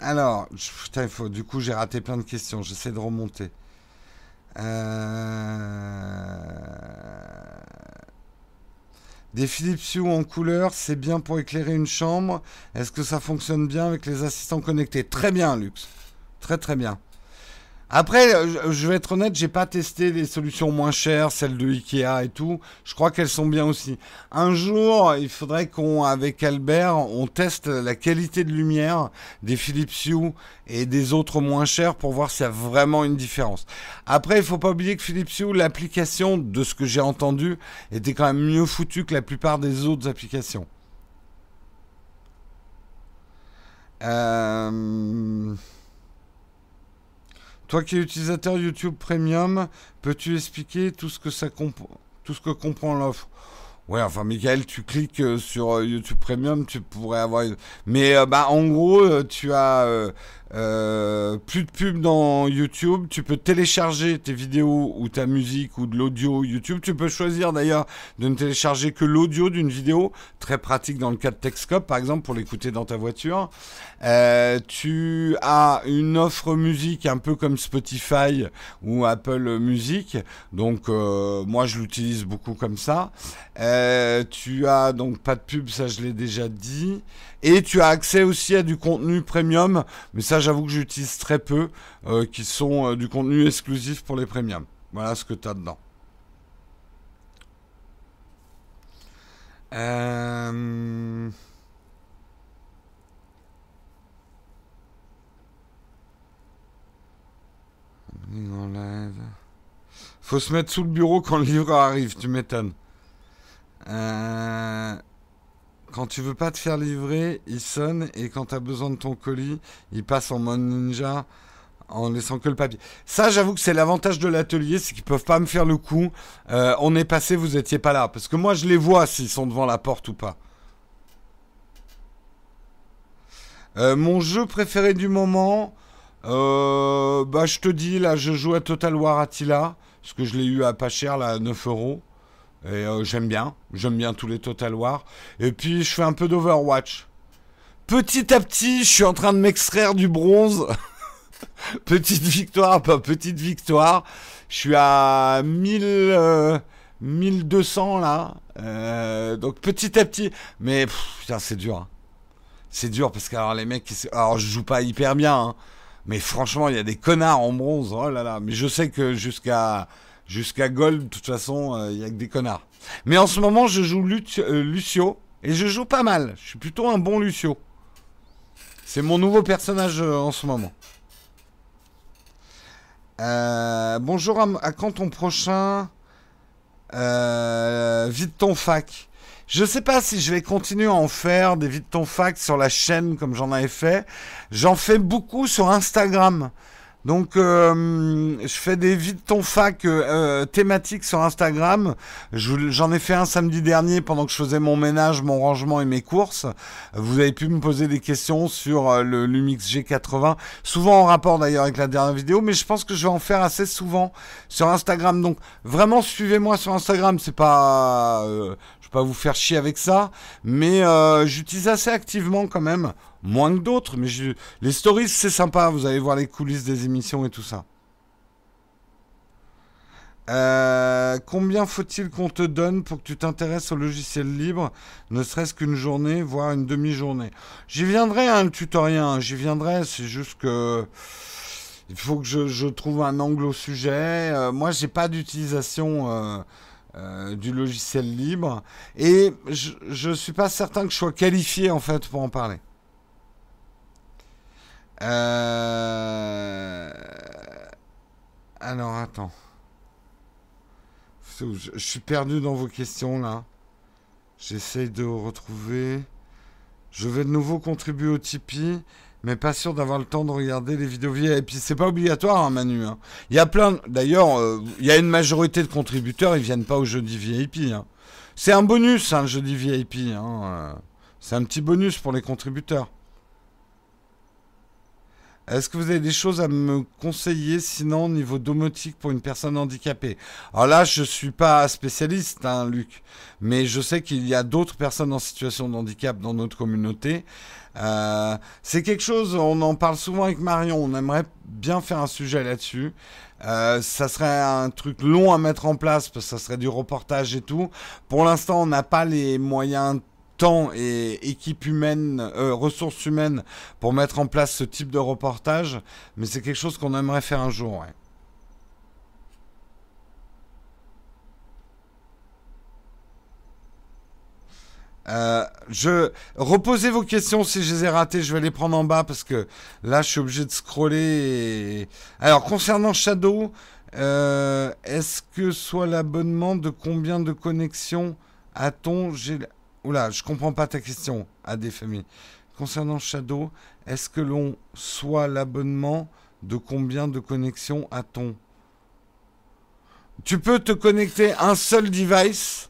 alors, putain, du coup, j'ai raté plein de questions. J'essaie de remonter. Euh, des Philips Hue en couleur, c'est bien pour éclairer une chambre. Est-ce que ça fonctionne bien avec les assistants connectés? Très bien, Lux. Très très bien. Après, euh, je vais être honnête, j'ai pas testé les solutions moins chères, celles de Ikea et tout. Je crois qu'elles sont bien aussi. Un jour, il faudrait qu'on, avec Albert, on teste la qualité de lumière des Philips Hue et des autres moins chers pour voir s'il y a vraiment une différence. Après, il faut pas oublier que Philips Hue, l'application, de ce que j'ai entendu, était quand même mieux foutue que la plupart des autres applications. Euh... Toi qui es utilisateur YouTube Premium, peux-tu expliquer tout ce que ça tout ce que comprend l'offre? Ouais, enfin, Michael, tu cliques euh, sur euh, YouTube Premium, tu pourrais avoir. Mais euh, bah, en gros, tu as plus de pub dans YouTube. Tu peux télécharger tes vidéos ou ta musique ou de l'audio YouTube. Tu peux choisir d'ailleurs de ne télécharger que l'audio d'une vidéo. Très pratique dans le cas de Texcop, par exemple, pour l'écouter dans ta voiture. tu as une offre musique un peu comme Spotify ou Apple Music. Donc, moi, je l'utilise beaucoup comme ça. Euh, tu as donc pas de pub, ça je l'ai déjà dit. Et tu as accès aussi à du contenu premium, mais ça j'avoue que j'utilise très peu, euh, qui sont euh, du contenu exclusif pour les premiums. Voilà ce que tu as dedans. Faut se mettre sous le bureau quand le livre arrive, tu m'étonnes. Euh, quand tu veux pas te faire livrer, il sonne et quand tu besoin de ton colis, il passe en mode ninja en laissant que le papier. Ça, j'avoue que c'est l'avantage de l'atelier, c'est qu'ils peuvent pas me faire le coup. Euh, on est passé, vous étiez pas là, parce que moi je les vois s'ils sont devant la porte ou pas. Euh, mon jeu préféré du moment, bah je te dis là, je joue à Total War Attila, parce que je l'ai eu à pas cher là, à 9 euros. Et euh, j'aime bien. J'aime bien tous les Total War. Et puis je fais un peu d'Overwatch. petit à petit, je suis en train de m'extraire du bronze. petite victoire, pas petite victoire. Je suis à 1000, 1200 euh, là. Euh, donc petit à petit. Mais putain, c'est dur. Hein. C'est dur parce que alors les mecs, alors je joue pas hyper bien. Hein. Mais franchement, il y a des connards en bronze. Oh là là. Mais je sais que jusqu'à jusqu'à Gold, de toute façon, euh, il y a que des connards. Mais en ce moment, je joue Lucio. Et je joue pas mal. Je suis plutôt un bon Lucio. C'est mon nouveau personnage en ce moment. Euh, bonjour à, quand ton prochain euh, Vite ton fac? Je sais pas si je vais continuer à en faire des vides ton fac sur la chaîne comme j'en avais fait. J'en fais beaucoup sur Instagram. Donc, euh, je fais des vides ton fac euh, thématiques sur Instagram. J'en ai fait un samedi dernier pendant que je faisais mon ménage, mon rangement et mes courses. Vous avez pu me poser des questions sur euh, le Lumix G80, souvent en rapport d'ailleurs avec la dernière vidéo, mais je pense que je vais en faire assez souvent sur Instagram. Donc, vraiment, suivez-moi sur Instagram. C'est pas, pas vous faire chier avec ça, mais j'utilise assez activement quand même moins que d'autres, mais les stories, c'est sympa. Vous allez voir les coulisses des émissions et tout ça. Euh, combien faut-il qu'on te donne pour que tu t'intéresses au logiciel libre, ne serait-ce qu'une journée, voire une demi-journée? J'y viendrai, hein, le tutoriel, hein, j'y viendrai, c'est juste que il faut que je, trouve un angle au sujet. Euh, moi, j'ai pas d'utilisation euh, du logiciel libre et je, ne suis pas certain que je sois qualifié en fait pour en parler. Euh... Alors, attends. Je, suis perdu dans vos questions là. J'essaye de retrouver. Je vais de nouveau contribuer au Tipeee, mais pas sûr d'avoir le temps de regarder les vidéos puis c'est pas obligatoire, hein, Manu. Hein. Il y a plein. D'ailleurs, euh, il y a une majorité de contributeurs, ils viennent pas au jeudi VIP. Hein. C'est un bonus, hein, le jeudi VIP. Euh. C'est un petit bonus pour les contributeurs. Est-ce que vous avez des choses à me conseiller sinon au niveau domotique pour une personne handicapée? Alors là, je ne suis pas spécialiste, hein, Luc, mais je sais qu'il y a d'autres personnes en situation de handicap dans notre communauté. Euh, c'est quelque chose, on en parle souvent avec Marion, on aimerait bien faire un sujet là-dessus. Euh, ça serait un truc long à mettre en place parce que ça serait du reportage et tout. Pour l'instant, on n'a pas les moyens temps et équipe humaine, euh, ressources humaines pour mettre en place ce type de reportage, mais c'est quelque chose qu'on aimerait faire un jour. Euh, je reposez vos questions si je les ai ratées, je vais les prendre en bas parce que là je suis obligé de scroller. Alors concernant Shadow, euh, est-ce que soit l'abonnement de combien de connexions a-t-on? Oula, je comprends pas ta question, des familles. Concernant Shadow, est-ce que l'on soit l'abonnement de combien de connexions a-t-on? Tu peux te connecter un seul device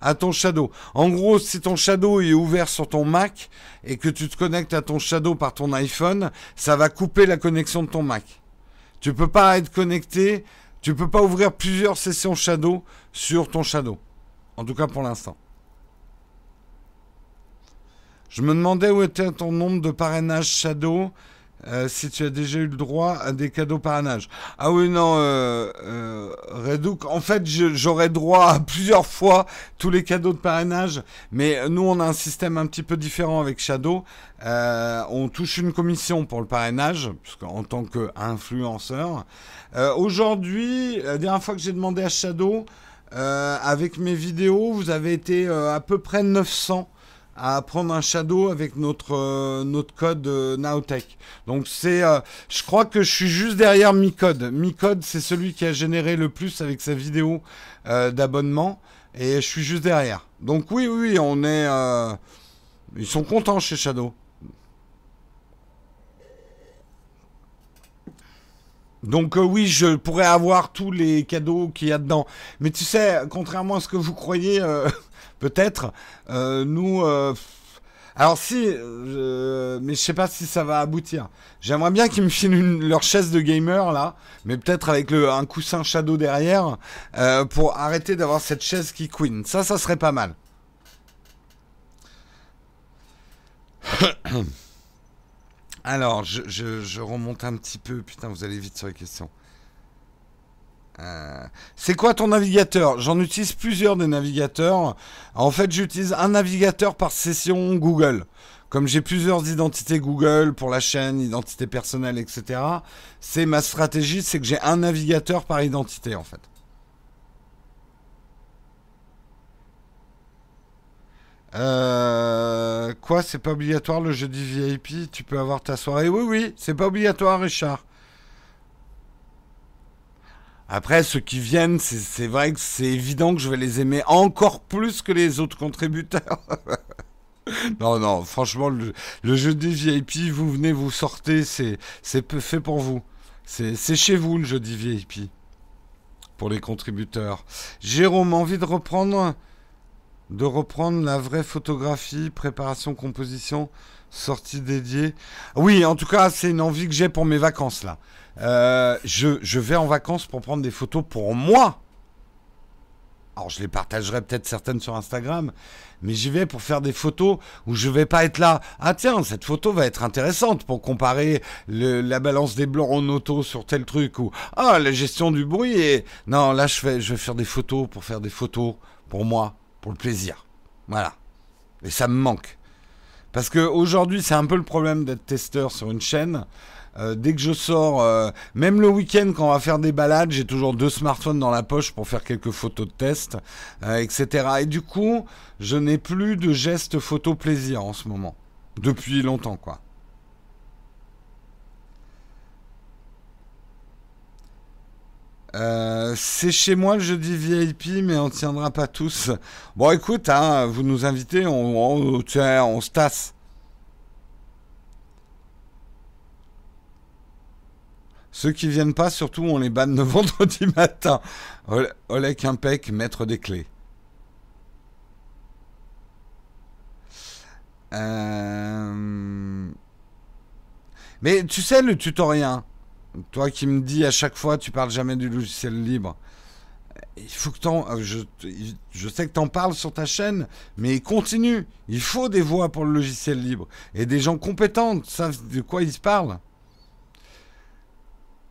à ton Shadow. En gros, si ton Shadow est ouvert sur ton Mac et que tu te connectes à ton Shadow par ton iPhone, ça va couper la connexion de ton Mac. Tu peux pas être connecté, tu peux pas ouvrir plusieurs sessions Shadow sur ton Shadow. En tout cas pour l'instant. Je me demandais où était ton nombre de parrainages Shadow. Euh, si tu as déjà eu le droit à des cadeaux parrainage. Ah oui, non, euh, euh, Redouk, en fait, j'aurais droit à plusieurs fois tous les cadeaux de parrainage, mais nous, on a un système un petit peu différent avec Shadow. On touche une commission pour le parrainage, en tant qu'influenceur. Aujourd'hui, la dernière fois que j'ai demandé à Shadow, avec mes vidéos, vous avez été à peu près 900 à prendre un shadow avec notre, euh, notre code euh. Donc c'est, euh, je crois que je suis juste derrière Micode. Micode, c'est celui qui a généré le plus avec sa vidéo d'abonnement. Et je suis juste derrière. Donc oui, oui, on est... ils sont contents chez Shadow. Donc oui, je pourrais avoir tous les cadeaux qu'il y a dedans. Mais tu sais, contrairement à ce que vous croyez, peut-être. Euh, nous, euh, alors si, mais je sais pas si ça va aboutir. J'aimerais bien qu'ils me filent leur chaise de gamer là, mais peut-être avec le, un coussin shadow derrière euh, pour arrêter d'avoir cette chaise qui queen. Ça, ça serait pas mal. Alors, je, remonte un petit peu. Putain, vous allez vite sur les questions. Euh, c'est quoi ton navigateur? J'en utilise plusieurs des navigateurs. En fait, j'utilise un navigateur par session Google. Comme j'ai plusieurs identités Google pour la chaîne, identité personnelle, etc. C'est ma stratégie, c'est que j'ai un navigateur par identité en fait. Euh, quoi, c'est pas obligatoire le jeudi VIP Tu peux avoir ta soirée? Oui, oui, c'est pas obligatoire, Richard. Après, ceux qui viennent, c'est vrai que c'est évident que je vais les aimer encore plus que les autres contributeurs. non, non, franchement, le, le jeudi VIP, vous venez, vous sortez, c'est fait pour vous. C'est chez vous le jeudi VIP. Pour les contributeurs. Jérôme, envie de reprendre de reprendre la vraie photographie, préparation, composition, sortie dédiée. Oui, en tout cas, c'est une envie que j'ai pour mes vacances là. Euh, je, vais en vacances pour prendre des photos pour moi. Alors, je les partagerai peut-être certaines sur Instagram, mais j'y vais pour faire des photos où je vais pas être là. Ah tiens, cette photo va être intéressante pour comparer la balance des blancs en auto sur tel truc ou ah la gestion du bruit et non là je vais faire des photos pour faire des photos pour moi pour le plaisir. Voilà. Et ça me manque. Parce qu'aujourd'hui, c'est un peu le problème d'être testeur sur une chaîne. Euh, dès que je sors, euh, même le week-end quand on va faire des balades, j'ai toujours deux smartphones dans la poche pour faire quelques photos de test, euh, etc. Et du coup, je n'ai plus de gestes photo plaisir en ce moment. Depuis longtemps, quoi. Euh, c'est chez moi le jeudi VIP, mais on tiendra pas tous. Bon, écoute, hein, vous nous invitez, on, se tasse. Ceux qui viennent pas, surtout, on les banne le vendredi matin. Olek Impec, maître des clés. Euh, mais tu sais, le tutoriel, toi qui me dis à chaque fois, tu parles jamais du logiciel libre. T'en, euh, je, sais que tu en parles sur ta chaîne, mais continue. Il faut des voix pour le logiciel libre et des gens compétents qui savent de quoi ils parlent,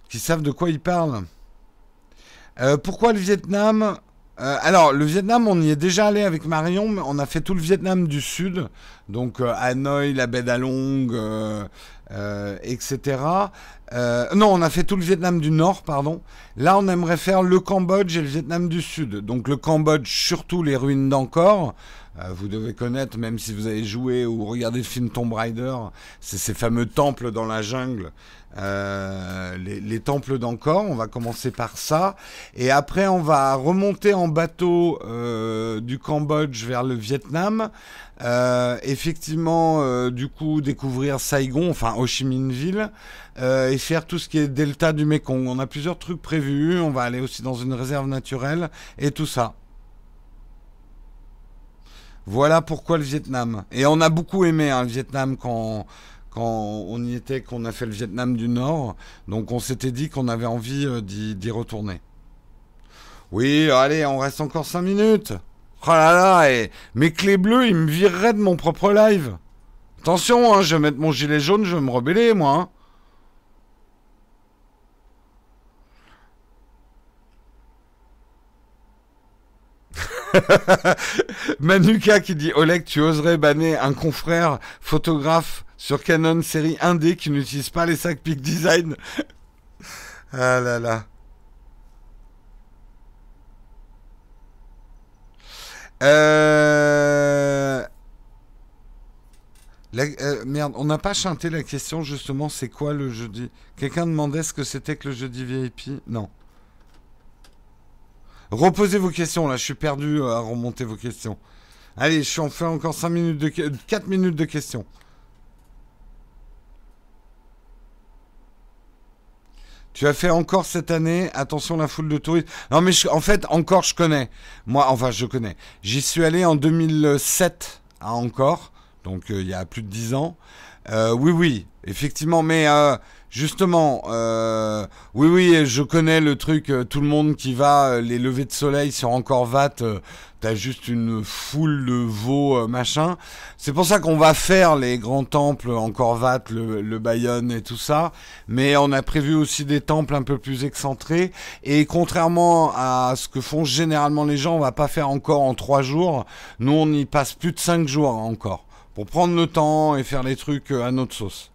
qui savent de quoi ils parlent. Euh, pourquoi le Vietnam euh, alors, le Vietnam, on y est déjà allé avec Marion, mais on a fait tout le Vietnam du Sud, donc Hanoï, la baie d'Along, euh, etc. Euh, non, on a fait tout le Vietnam du Nord, pardon. Là, on aimerait faire le Cambodge et le Vietnam du Sud. Donc le Cambodge, surtout les ruines d'Angkor. Euh, vous devez connaître, même si vous avez joué ou regardé le film Tomb Raider, c'est ces fameux temples dans la jungle. Les, les, temples d'Angkor, on va commencer par ça. Et après, on va remonter en bateau du Cambodge vers le Vietnam. Euh, effectivement, euh, du coup, découvrir Saigon, enfin Ho Chi Minh Ville, euh, et faire tout ce qui est delta du Mekong. On a plusieurs trucs prévus. On va aller aussi dans une réserve naturelle et tout ça. Voilà pourquoi le Vietnam. Et on a beaucoup aimé hein, le Vietnam quand, quand on y était, qu'on a fait le Vietnam du Nord. Donc on s'était dit qu'on avait envie d'y retourner. Oui, allez, on reste encore 5 minutes. Oh là là, mes clés bleues, ils me vireraient de mon propre live. Attention, hein, je vais mettre mon gilet jaune, je vais me rebeller, moi. Hein. Manuka qui dit Oleg, tu oserais banner un confrère photographe sur Canon série 1D qui n'utilise pas les sacs Peak Design Ah là. Euh, euh... merde, on n'a pas chanté la question justement, c'est quoi le jeudi? Quelqu'un demandait ce que c'était que le jeudi VIP Non. Reposez vos questions, là, je suis perdu à remonter vos questions. Allez, je suis en fait encore 5 minutes de 4 minutes de questions. Tu as fait encore cette année, attention la foule de touristes. Non mais en fait encore je connais. Moi enfin je connais. J'y suis allé en 2007 à encore, donc euh, il y a plus de 10 ans. Euh, oui, oui, effectivement, mais euh, justement, euh, oui, oui, je connais le truc, tout le monde qui va, les levées de soleil sur encore Vat, t'as juste une foule de veaux, machin. C'est pour ça qu'on va faire les grands temples encore Vat, le, le Bayonne et tout ça, mais on a prévu aussi des temples un peu plus excentrés, et contrairement à ce que font généralement les gens, on va pas faire encore en trois jours, nous on y passe plus de cinq jours encore pour prendre le temps et faire les trucs euh, à notre sauce.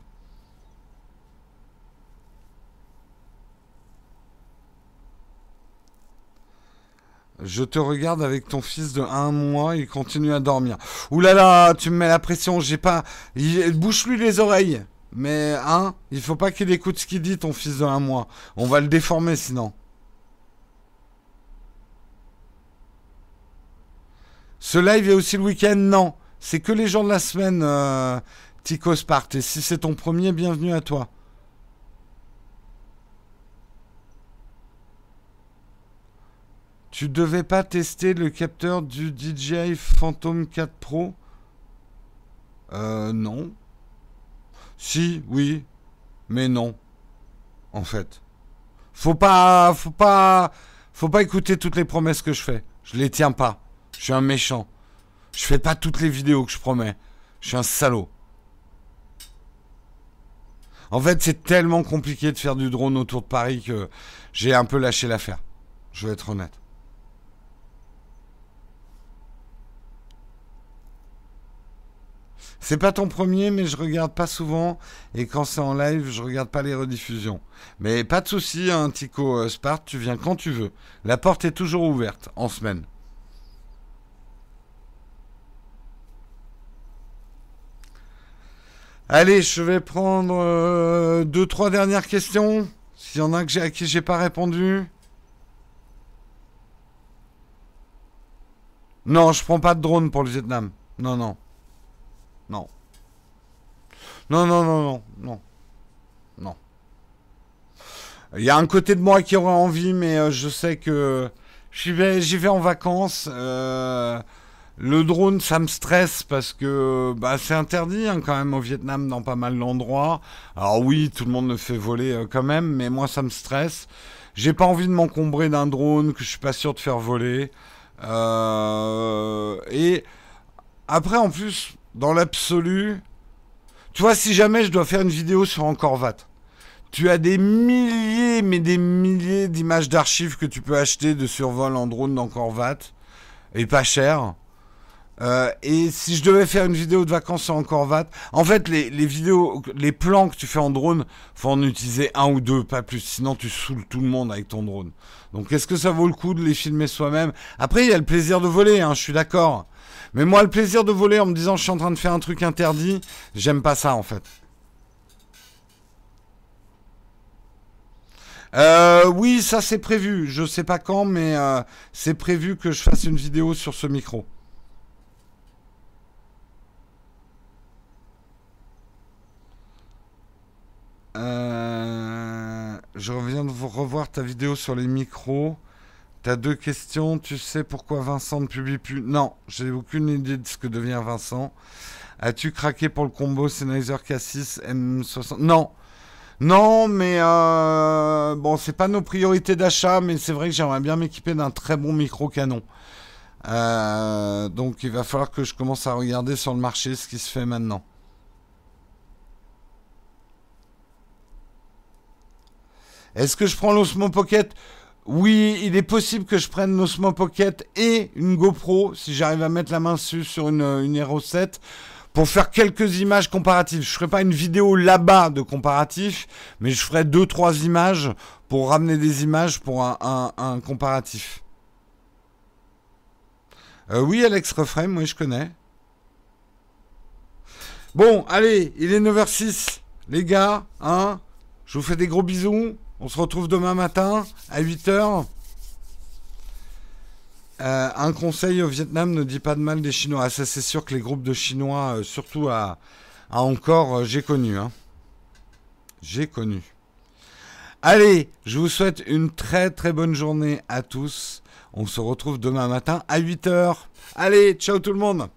Je te regarde avec ton fils de un mois, il continue à dormir. Ouh là là, tu me mets la pression, j'ai pas... Bouche-lui les oreilles. Mais, hein, il faut pas qu'il écoute ce qu'il dit, ton fils de un mois. On va le déformer sinon. Ce live est aussi le week-end Non. C'est que les jours de la semaine, euh, Tico Spart. Et si c'est ton premier, bienvenue à toi. Tu devais pas tester le capteur du DJI Phantom 4 Pro? Euh, non. Si, oui, mais non. En fait. Faut pas, faut pas, faut pas écouter toutes les promesses que je fais. Je les tiens pas. Je suis un méchant. Je fais pas toutes les vidéos que je promets. Je suis un salaud. En fait, c'est tellement compliqué de faire du drone autour de Paris que j'ai un peu lâché l'affaire. Je vais être honnête. C'est pas ton premier, mais je regarde pas souvent. Et quand c'est en live, je regarde pas les rediffusions. Mais pas de souci, hein, Tico euh, Spart, tu viens quand tu veux. La porte est toujours ouverte, en semaine. Allez, je vais prendre euh, deux, trois dernières questions. S'il y en a à qui j'ai pas répondu. Non, je prends pas de drone pour le Vietnam. Non, non. Non. Non, non, non, non, non. Non. Il y a un côté de moi qui aurait envie, mais euh, je sais que j'y vais, en vacances. Euh, le drone, ça me stresse parce que bah, c'est interdit hein, quand même au Vietnam dans pas mal d'endroits. Alors oui, tout le monde le fait voler euh, quand même, mais moi ça me stresse. J'ai pas envie de m'encombrer d'un drone que je suis pas sûr de faire voler. Et après, en plus, dans l'absolu, tu vois, si jamais je dois faire une vidéo sur Encore Vat, tu as des milliers, mais des milliers d'images d'archives que tu peux acheter de survol en drone d'Encore Vat, et pas cher. Euh, et si je devais faire une vidéo de vacances sur Vat, en fait, les, vidéos, les plans que tu fais en drone, faut en utiliser un ou deux, pas plus. Sinon, tu saoules tout le monde avec ton drone. Donc, est-ce que ça vaut le coup de les filmer soi-même? Après, il y a le plaisir de voler, hein, je suis d'accord. Mais moi, le plaisir de voler en me disant je suis en train de faire un truc interdit, j'aime pas ça, en fait. Euh, oui, ça c'est prévu. Je sais pas quand, mais euh, c'est prévu que je fasse une vidéo sur ce micro. Euh, je reviens de vous revoir ta vidéo sur les micros. T'as deux questions. Tu sais pourquoi Vincent ne publie plus? Non, j'ai aucune idée de ce que devient Vincent. As-tu craqué pour le combo Sennheiser K6 M60 Non. Non, mais euh, bon, c'est pas nos priorités d'achat, mais c'est vrai que j'aimerais bien m'équiper d'un très bon micro canon. Euh, donc il va falloir que je commence à regarder sur le marché ce qui se fait maintenant. Est-ce que je prends l'Osmo Pocket? Oui, il est possible que je prenne l'Osmo Pocket et une GoPro, si j'arrive à mettre la main sur une, une Hero 7, pour faire quelques images comparatives. Je ne ferai pas une vidéo là-bas de comparatif, mais je ferai deux, trois images pour ramener des images pour un, comparatif. Euh, oui, Alex Reframe, moi je connais. Bon, allez, il est 9h06. Les gars, hein, je vous fais des gros bisous. On se retrouve demain matin à 8h. Euh, un conseil au Vietnam, ne dit pas de mal des Chinois. Ah, ça, c'est sûr que les groupes de Chinois, euh, surtout à, encore, euh, j'ai connu. Hein. J'ai connu. Allez, je vous souhaite une très très bonne journée à tous. On se retrouve demain matin à 8h. Allez, ciao tout le monde